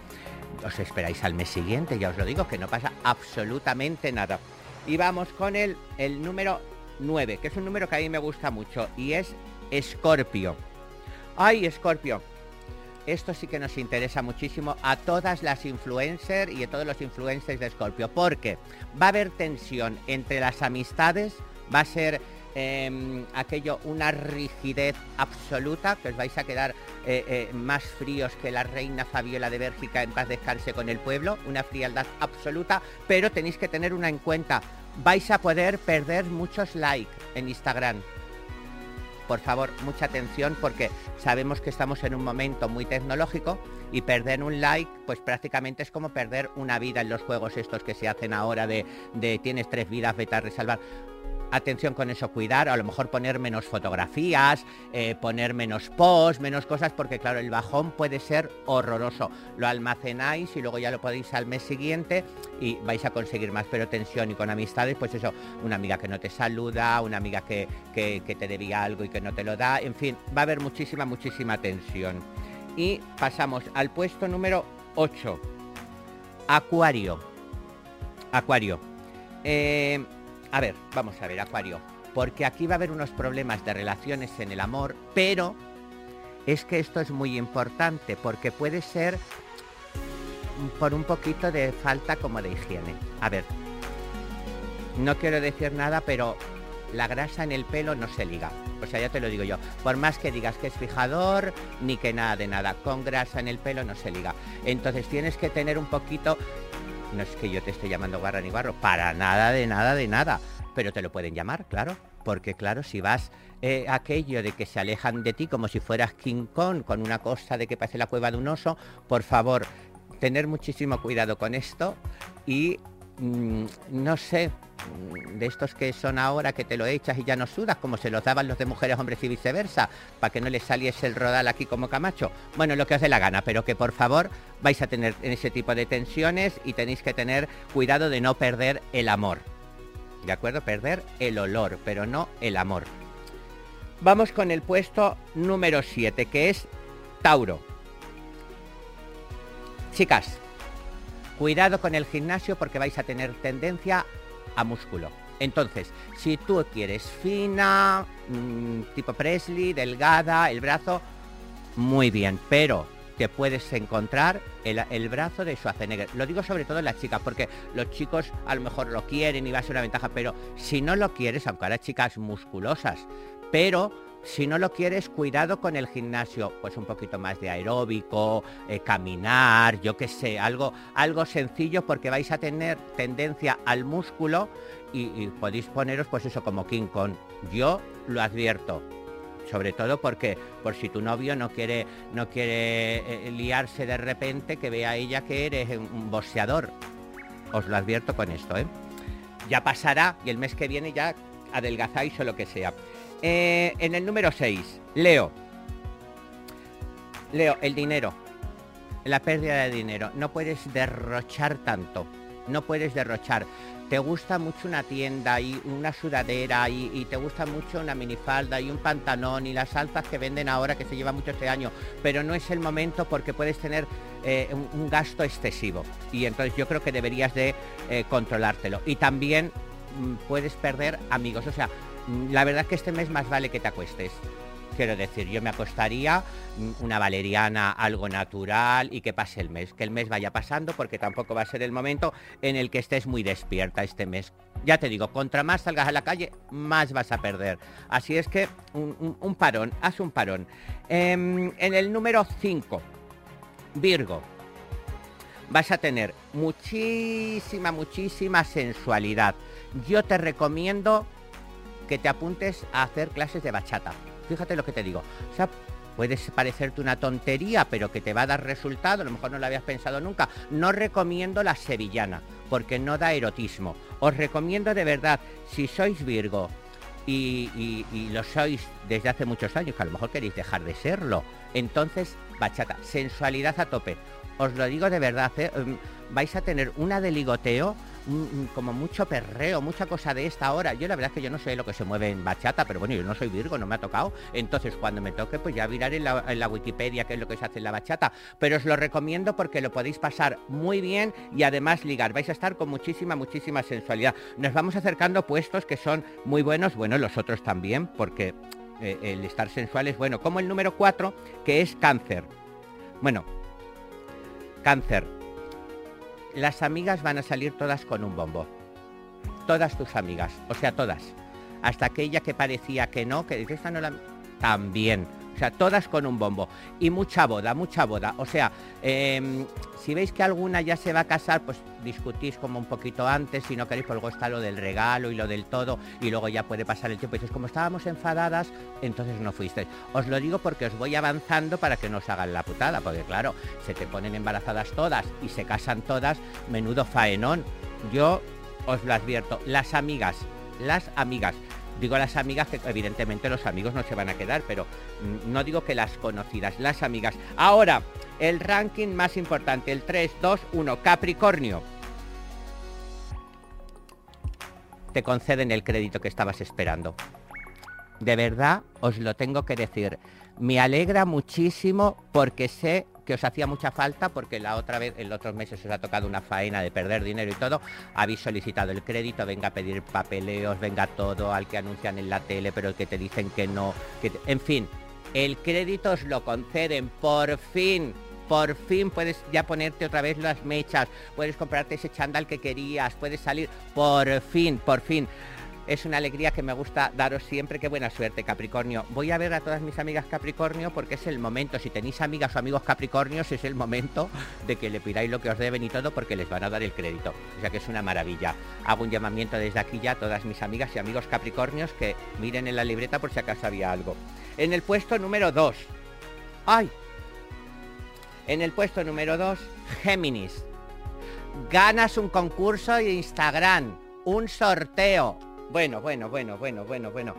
Os esperáis al mes siguiente, ya os lo digo, que no pasa absolutamente nada. Y vamos con el, el número 9, que es un número que a mí me gusta mucho, y es Escorpio. ¡Ay, Escorpio! Esto sí que nos interesa muchísimo a todas las influencers y a todos los influencers de Escorpio, porque va a haber tensión entre las amistades, va a ser em, aquello una rigidez absoluta, que os vais a quedar eh, eh, más fríos que la reina Fabiola de Bélgica en paz descanse con el pueblo, una frialdad absoluta, pero tenéis que tener una en cuenta, vais a poder perder muchos likes en Instagram. Por favor, mucha atención porque sabemos que estamos en un momento muy tecnológico y perder un like, pues prácticamente es como perder una vida en los juegos estos que se hacen ahora de, de tienes tres vidas, vete a resalvar atención con eso, cuidar, a lo mejor poner menos fotografías, eh, poner menos posts, menos cosas, porque claro, el bajón puede ser horroroso. Lo almacenáis y luego ya lo podéis al mes siguiente y vais a conseguir más, pero tensión y con amistades, pues eso, una amiga que no te saluda, una amiga que, que, te debía algo y que no te lo da, en fin, va a haber muchísima, muchísima tensión. Y pasamos al puesto número 8. Acuario. Acuario. Eh, a ver, vamos a ver, Acuario. Porque aquí va a haber unos problemas de relaciones en el amor, pero es que esto es muy importante porque puede ser por un poquito de falta como de higiene. A ver, no quiero decir nada, pero la grasa en el pelo no se liga. O sea, ya te lo digo yo. Por más que digas que es fijador, ni que nada de nada. Con grasa en el pelo no se liga. Entonces tienes que tener un poquito no es que yo te esté llamando guarra ni guarro, para nada, de nada, de nada. Pero te lo pueden llamar, claro. Porque claro, si vas eh, aquello de que se alejan de ti como si fueras King Kong con una cosa de que parece la cueva de un oso, por favor, tener muchísimo cuidado con esto y mm, no sé, de estos que son ahora que te lo echas y ya no sudas, como se los daban los de mujeres, hombres y viceversa, para que no les saliese el rodal aquí como Camacho. Bueno, lo que os dé la gana, pero que por favor vais a tener ese tipo de tensiones y tenéis que tener cuidado de no perder el amor. ¿De acuerdo? Perder el olor, pero no el amor. Vamos con el puesto número 7, que es Tauro. Chicas, cuidado con el gimnasio porque vais a tener tendencia a músculo. Entonces, si tú quieres fina, mmm, tipo Presley, delgada, el brazo, muy bien, pero te puedes encontrar el, el, brazo de Schwarzenegger. Lo digo sobre todo en las chicas, porque los chicos a lo mejor lo quieren y va a ser una ventaja, pero si no lo quieres, aunque ahora chicas musculosas, pero si no lo quieres, cuidado con el gimnasio, pues un poquito más de aeróbico, eh, caminar, yo qué sé, algo, algo sencillo porque vais a tener tendencia al músculo y, podéis poneros pues eso como King Kong. Yo lo advierto, sobre todo porque por si tu novio no quiere no quiere eh, liarse de repente que vea ella que eres un boxeador. Os lo advierto con esto, ¿eh? Ya pasará y el mes que viene ya adelgazáis o lo que sea. Eh, en el número 6, Leo. Leo, el dinero. La pérdida de dinero. No puedes derrochar tanto. No puedes derrochar. Te gusta mucho una tienda y una sudadera y, te gusta mucho una minifalda y un pantalón y las alzas que venden ahora que se lleva mucho este año. Pero no es el momento porque puedes tener eh, un, un, gasto excesivo. Y entonces yo creo que deberías de eh, controlártelo. Y también mm, puedes perder amigos. O sea, la verdad que este mes más vale que te acuestes. Quiero decir, yo me acostaría una valeriana, algo natural y que pase el mes, que el mes vaya pasando porque tampoco va a ser el momento en el que estés muy despierta este mes. Ya te digo, contra más salgas a la calle, más vas a perder. Así es que un, parón, haz un parón. Eh, en el número 5, Virgo, vas a tener muchísima, muchísima sensualidad. Yo te recomiendo que te apuntes a hacer clases de bachata. Fíjate lo que te digo. O sea, puede parecerte una tontería, pero que te va a dar resultado, a lo mejor no lo habías pensado nunca. No recomiendo la sevillana, porque no da erotismo. Os recomiendo de verdad, si sois Virgo y, lo sois desde hace muchos años, que a lo mejor queréis dejar de serlo, entonces bachata, sensualidad a tope. Os lo digo de verdad, ¿eh? em, vais a tener una de ligoteo como mucho perreo, mucha cosa de esta hora. Yo la verdad es que yo no sé lo que se mueve en bachata, pero bueno, yo no soy Virgo, no me ha tocado. Entonces cuando me toque, pues ya miraré en la, Wikipedia qué es lo que se hace en la bachata. Pero os lo recomiendo porque lo podéis pasar muy bien y además ligar. Vais a estar con muchísima, muchísima sensualidad. Nos vamos acercando puestos que son muy buenos, bueno, los otros también, porque eh, el estar sensual es bueno. Como el número 4, que es cáncer. Bueno, cáncer las amigas van a salir todas con un bombo. Todas tus amigas, o sea, todas. Hasta aquella que parecía que no, que esta no la... También. O sea, todas con un bombo. Y mucha boda, mucha boda. O sea, em, si veis que alguna ya se va a casar, pues discutís como un poquito antes, si no queréis, pues luego está lo del regalo y lo del todo, y luego ya puede pasar el tiempo. Y dices, como estábamos enfadadas, entonces no fuisteis. Os lo digo porque os voy avanzando para que no os hagan la putada, porque claro, se te ponen embarazadas todas y se casan todas, menudo faenón. Yo os lo advierto, las amigas, las amigas, Digo las amigas que evidentemente los amigos no se van a quedar, pero mm, no digo que las conocidas, las amigas. Ahora, el ranking más importante, el 3, 2, 1, Capricornio. Te conceden el crédito que estabas esperando. De verdad, os lo tengo que decir. Me alegra muchísimo porque sé que os hacía mucha falta porque la otra vez, en los otros meses os ha tocado una faena de perder dinero y todo, habéis solicitado el crédito, venga a pedir papeleos, venga todo al que anuncian en la tele, pero el que te dicen que no, que en fin, el crédito os lo conceden, por fin. Por fin puedes ya ponerte otra vez las mechas, puedes comprarte ese chandal que querías, puedes salir, por fin, por fin. Es una alegría que me gusta daros siempre. Qué buena suerte, Capricornio. Voy a ver a todas mis amigas Capricornio porque es el momento. Si tenéis amigas o amigos Capricornios, es el momento de que le pidáis lo que os deben y todo porque les van a dar el crédito. O sea que es una maravilla. Hago un llamamiento desde aquí ya a todas mis amigas y amigos Capricornios que miren en la libreta por si acaso había algo. En el puesto número 2. ¡Ay! En el puesto número 2, Géminis. Ganas un concurso de Instagram. Un sorteo bueno, bueno, bueno, bueno, bueno, bueno.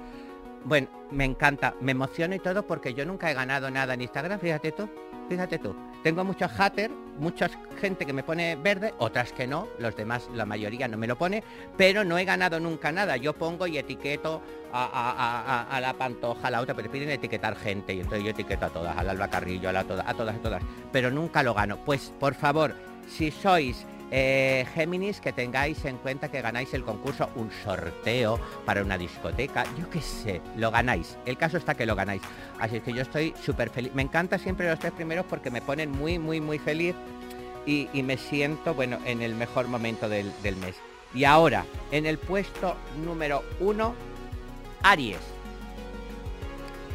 Bueno, me encanta, me emociona y todo porque yo nunca he ganado nada en Instagram, fíjate tú, fíjate tú. Tengo muchos haters, mucha gente que me pone verde, otras que no, los demás, la mayoría no me lo pone, pero no he ganado nunca nada. Yo pongo y etiqueto a, la pantoja, a la otra, pero piden etiquetar gente y entonces yo etiqueto a todas, al Alba Carrillo, a, la, a todas, a todas, pero nunca lo gano. Pues por favor, si sois eh, Géminis, que tengáis en cuenta que ganáis el concurso, un sorteo para una discoteca, yo qué sé, lo ganáis. El caso está que lo ganáis. Así que yo estoy súper feliz. Me encanta siempre los tres primeros porque me ponen muy, muy, muy feliz y, me siento, bueno, en el mejor momento del, del mes. Y ahora, en el puesto número uno, Aries.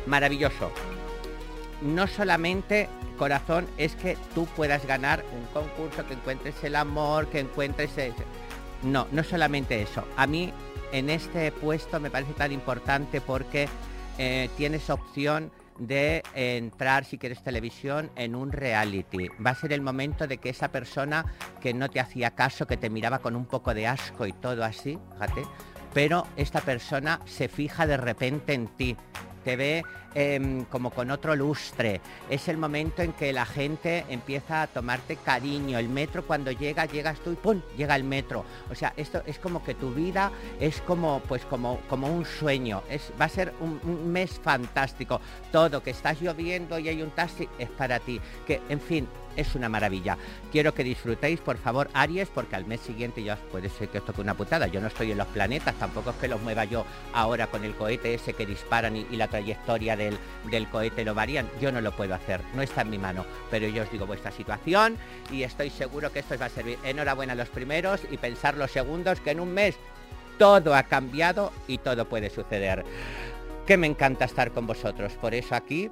Maravilloso. No solamente corazón es que tú puedas ganar un concurso, que encuentres el amor, que encuentres... No, no solamente eso. A mí en este puesto me parece tan importante porque eh, tienes opción de entrar, si quieres televisión, en un reality. Va a ser el momento de que esa persona que no te hacía caso, que te miraba con un poco de asco y todo así, fíjate, pero esta persona se fija de repente en ti, te ve Em, como con otro lustre. Es el momento en que la gente empieza a tomarte cariño. El metro cuando llega, llegas tú y ¡pum! llega el metro. O sea, esto es como que tu vida es como, pues como, como un sueño. Es, va a ser un, mes fantástico. Todo, que estás lloviendo y hay un taxi, es para ti. Que, en fin, es una maravilla. Quiero que disfrutéis, por favor, Aries, porque al mes siguiente ya puede ser que os toque una putada. Yo no estoy en los planetas, tampoco es que los mueva yo ahora con el cohete ese que disparan y, la trayectoria del, cohete lo varían. Yo no lo puedo hacer, no está en mi mano. Pero yo os digo vuestra situación y estoy seguro que esto va a servir. Enhorabuena a los primeros y pensar los segundos que en un mes todo ha cambiado y todo puede suceder. Que me encanta estar con vosotros. Por eso aquí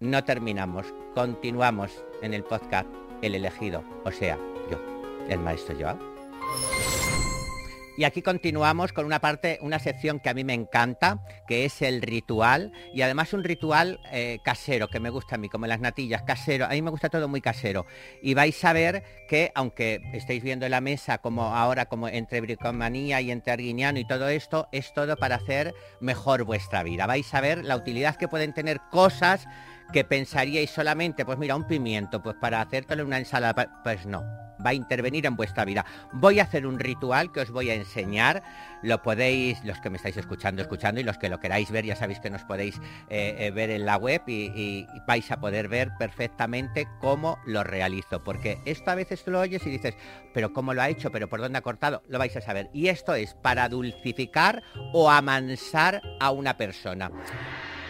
no terminamos, continuamos en el podcast El elegido, o sea, yo, el maestro Joao. Y aquí continuamos con una parte, una sección que a mí me encanta, que es el ritual, y además un ritual eh, casero, que me gusta a mí, como las natillas, casero. A mí me gusta todo muy casero. Y vais a ver que, aunque estéis viendo la mesa como ahora, como entre bricomanía y entre arguiniano y todo esto, es todo para hacer mejor vuestra vida. Vais a ver la utilidad que pueden tener cosas que pensaríais solamente, pues mira, un pimiento, pues para hacértelo una ensalada, pues no, va a intervenir en vuestra vida. Voy a hacer un ritual que os voy a enseñar, lo podéis, los que me estáis escuchando, escuchando, y los que lo queráis ver, ya sabéis que nos podéis eh, eh, ver en la web y, y, vais a poder ver perfectamente cómo lo realizo, porque esto a veces tú lo oyes y dices, pero ¿cómo lo ha hecho? ¿Pero por dónde ha cortado? Lo vais a saber. Y esto es para dulcificar o amansar a una persona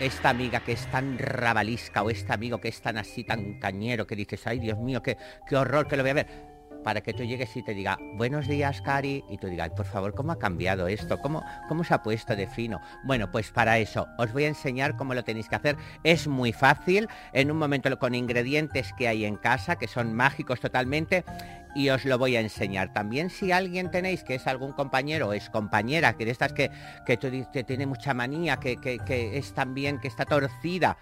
esta amiga que es tan rabalisca o este amigo que es tan así, tan cañero, que dices, ay Dios mío, qué, qué horror que lo voy a ver para que tú llegues y te diga, buenos días, Cari, y tú digas, por favor, ¿cómo ha cambiado esto? ¿Cómo, ¿Cómo se ha puesto de fino? Bueno, pues para eso os voy a enseñar cómo lo tenéis que hacer. Es muy fácil, en un momento con ingredientes que hay en casa, que son mágicos totalmente, y os lo voy a enseñar. También si alguien tenéis que es algún compañero o es compañera, que de estas que, que, tiene mucha manía, que, que, que es también, que está torcida,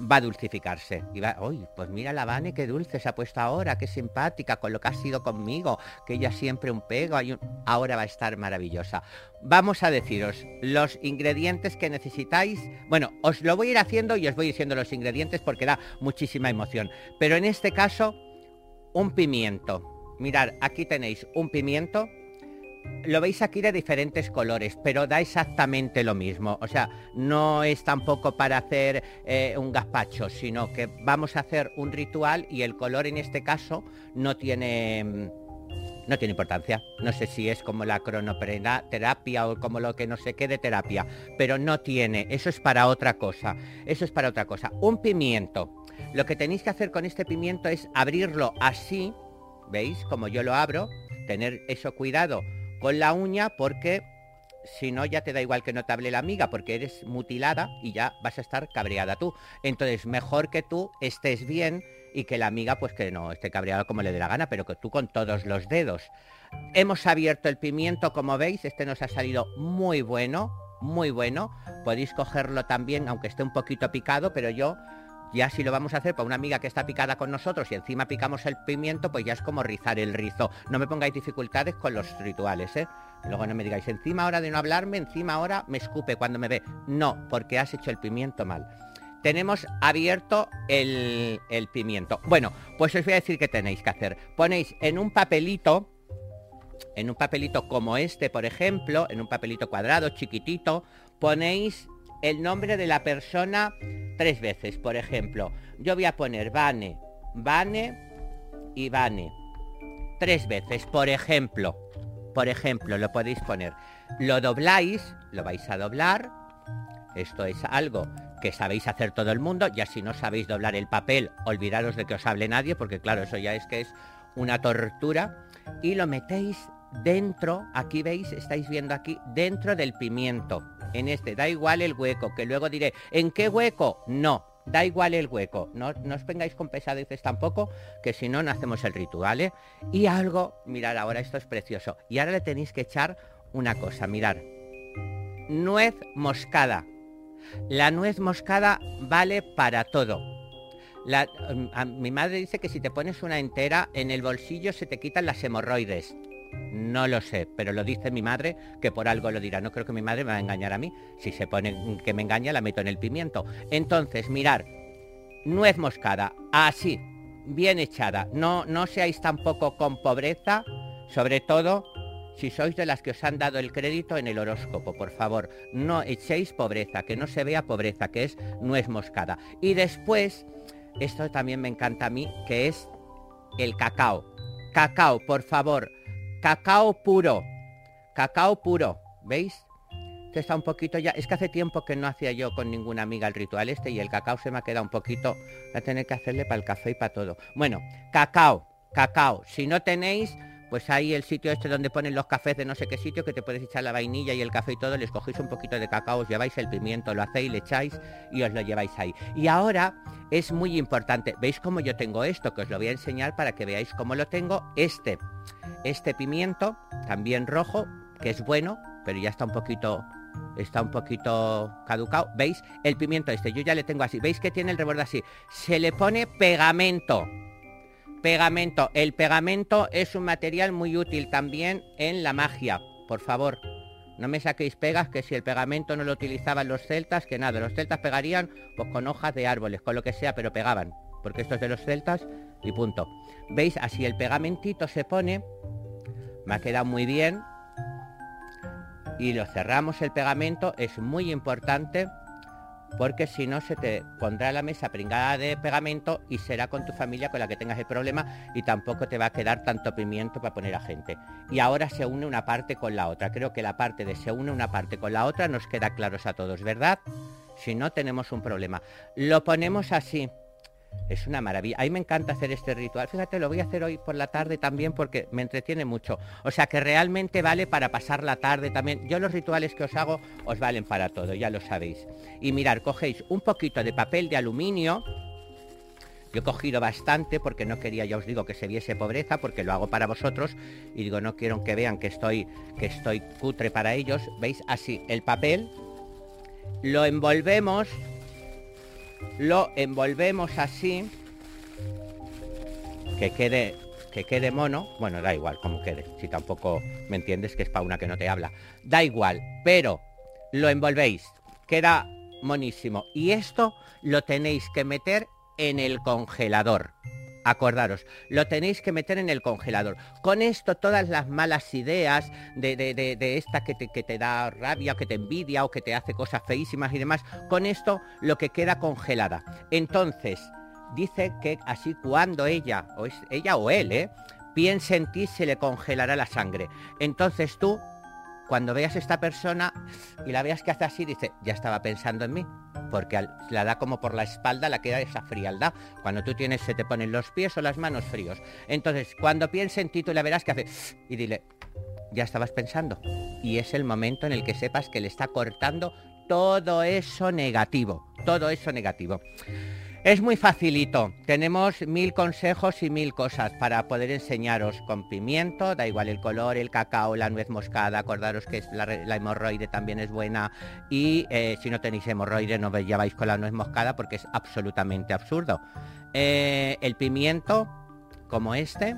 va a dulcificarse. Y va, uy, pues mira la Vane, qué dulce se ha puesto ahora, qué simpática, con lo que ha sido conmigo, que ella siempre un pego, hay un... ahora va a estar maravillosa. Vamos a deciros los ingredientes que necesitáis. Bueno, os lo voy a ir haciendo y os voy diciendo los ingredientes porque da muchísima emoción. Pero en este caso, un pimiento. Mirad, aquí tenéis un pimiento, lo veis aquí de diferentes colores, pero da exactamente lo mismo. O sea, no es tampoco para hacer eh, un gazpacho, sino que vamos a hacer un ritual y el color en este caso no tiene mm, no tiene importancia. No sé si es como la cronoterapia o como lo que no sé qué de terapia, pero no tiene. Eso es para otra cosa. Eso es para otra cosa. Un pimiento. Lo que tenéis que hacer con este pimiento es abrirlo así, ¿veis? Como yo lo abro, tener eso cuidado con la uña porque si no ya te da igual que no te hable la amiga porque eres mutilada y ya vas a estar cabreada tú. Entonces, mejor que tú estés bien y que la amiga pues que no esté cabreada como le dé la gana, pero que tú con todos los dedos. Hemos abierto el pimiento, como veis, este nos ha salido muy bueno, muy bueno. Podéis cogerlo también, aunque esté un poquito picado, pero yo ya si lo vamos a hacer para una amiga que está picada con nosotros y encima picamos el pimiento, pues ya es como rizar el rizo. No me pongáis dificultades con los rituales, ¿eh? Luego no me digáis, encima ahora de no hablarme, encima ahora me escupe cuando me ve. No, porque has hecho el pimiento mal. Tenemos abierto el, el pimiento. Bueno, pues os voy a decir qué tenéis que hacer. Ponéis en un papelito, en un papelito como este, por ejemplo, en un papelito cuadrado, chiquitito, ponéis el nombre de la persona tres veces. Por ejemplo, yo voy a poner Vane, Vane y Vane. Tres veces, por ejemplo. Por ejemplo, lo podéis poner. Lo dobláis, lo vais a doblar. Esto es algo que sabéis hacer todo el mundo. Ya si no sabéis doblar el papel, olvidaros de que os hable nadie, porque claro, eso ya es que es una tortura. Y lo metéis dentro, aquí veis, estáis viendo aquí, dentro del pimiento en este, da igual el hueco, que luego diré, ¿en qué hueco? No, da igual el hueco, no, no os vengáis con pesadeces tampoco, que si no, no hacemos el ritual, ¿eh? Y algo, mirad, ahora esto es precioso, y ahora le tenéis que echar una cosa, mirar, nuez moscada. La nuez moscada vale para todo. La, mm, mi madre dice que si te pones una entera en el bolsillo se te quitan las hemorroides. No lo sé, pero lo dice mi madre, que por algo lo dirá. No creo que mi madre me va a engañar a mí. Si se pone que me engaña, la meto en el pimiento. Entonces, mirar, nuez moscada, así, bien echada. No, no seáis tampoco con pobreza, sobre todo si sois de las que os han dado el crédito en el horóscopo, por favor, no echéis pobreza, que no se vea pobreza, que es nuez moscada. Y después, esto también me encanta a mí, que es el cacao. Cacao, por favor, Cacao puro. Cacao puro. ¿Veis? Este está un poquito ya... Es que hace tiempo que no hacía yo con ninguna amiga el ritual este y el cacao se me ha quedado un poquito... Voy a tener que hacerle para el café y para todo. Bueno, cacao. Cacao. Si no tenéis pues ahí el sitio este donde ponen los cafés de no sé qué sitio, que te puedes echar la vainilla y el café y todo, les cogéis un poquito de cacao, os lleváis el pimiento, lo hacéis, le echáis y os lo lleváis ahí. Y ahora es muy importante, ¿veis cómo yo tengo esto? Que os lo voy a enseñar para que veáis cómo lo tengo. Este, este pimiento, también rojo, que es bueno, pero ya está un poquito está un poquito caducado. ¿Veis? El pimiento este, yo ya le tengo así. ¿Veis que tiene el reborde así? Se le pone pegamento. Pegamento. El pegamento es un material muy útil también en la magia. Por favor, no me saquéis pegas que si el pegamento no lo utilizaban los celtas, que nada, los celtas pegarían pues con hojas de árboles, con lo que sea, pero pegaban. Porque esto es de los celtas y punto. ¿Veis? Así el pegamentito se pone. Me ha quedado muy bien y lo cerramos el pegamento, es muy importante porque si no se te pondrá la mesa pringada de pegamento y será con tu familia con la que tengas el problema y tampoco te va a quedar tanto pimiento para poner a gente. Y ahora se une una parte con la otra. Creo que la parte de se une una parte con la otra nos queda claros a todos, ¿verdad? Si no tenemos un problema. Lo ponemos así. Es una maravilla. A mí me encanta hacer este ritual. Fíjate, lo voy a hacer hoy por la tarde también porque me entretiene mucho. O sea que realmente vale para pasar la tarde también. Yo los rituales que os hago os valen para todo, ya lo sabéis. Y mirar, cogéis un poquito de papel de aluminio. Yo he cogido bastante porque no quería, ya os digo, que se viese pobreza, porque lo hago para vosotros. Y digo, no quiero que vean que estoy, que estoy cutre para ellos. ¿Veis? Así, el papel lo envolvemos lo envolvemos así, que quede, que quede mono, bueno, da igual como quede, si tampoco me entiendes que es para una que no te habla, da igual, pero lo envolvéis, queda monísimo. Y esto lo tenéis que meter en el congelador. Acordaros, lo tenéis que meter en el congelador. Con esto todas las malas ideas de, de, esta que te, que te, da rabia, o que te envidia o que te hace cosas feísimas y demás, con esto lo que queda congelada. Entonces, dice que así cuando ella, o es ella o él, ¿eh? piense en ti, se le congelará la sangre. Entonces tú, cuando veas a esta persona y la veas que hace así, dice, ya estaba pensando en mí porque la da como por la espalda, la queda esa frialdad. Cuando tú tienes, se te ponen los pies o las manos fríos. Entonces, cuando piense en ti, tú la verás que hace y dile, ya estabas pensando. Y es el momento en el que sepas que le está cortando todo eso negativo, todo eso negativo. Es muy facilito. Tenemos mil consejos y mil cosas para poder enseñaros con pimiento, da igual el color, el cacao, la nuez moscada, acordaros que la, hemorroide también es buena y eh, si no tenéis hemorroide no os lleváis con la nuez moscada porque es absolutamente absurdo. Eh, el pimiento, como este,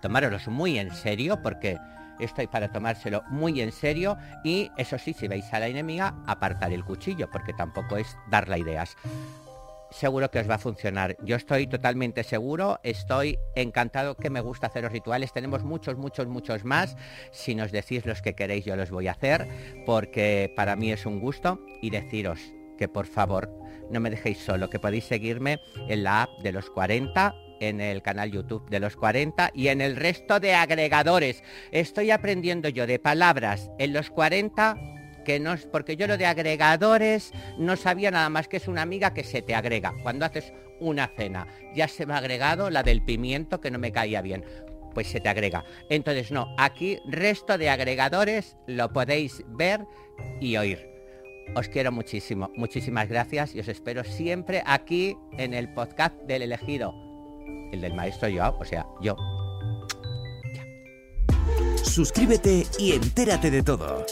tomároslo muy en serio porque esto hay para tomárselo muy en serio y eso sí, si veis a la enemiga, apartar el cuchillo porque tampoco es darle ideas seguro que os va a funcionar. Yo estoy totalmente seguro, estoy encantado que me gusta hacer los rituales. Tenemos muchos, muchos, muchos más. Si nos decís los que queréis, yo los voy a hacer, porque para mí es un gusto. Y deciros que por favor no me dejéis solo, que podéis seguirme en la app de los 40 en el canal YouTube de los 40 y en el resto de agregadores. Estoy aprendiendo yo de palabras en los 40 que no es porque yo lo de agregadores no sabía nada más que es una amiga que se te agrega cuando haces una cena. Ya se me ha agregado la del pimiento que no me caía bien. Pues se te agrega. Entonces no, aquí resto de agregadores lo podéis ver y oír. Os quiero muchísimo, muchísimas gracias y os espero siempre aquí en el podcast del elegido, el del maestro Joao, o sea, yo. Suscríbete y entérate de todo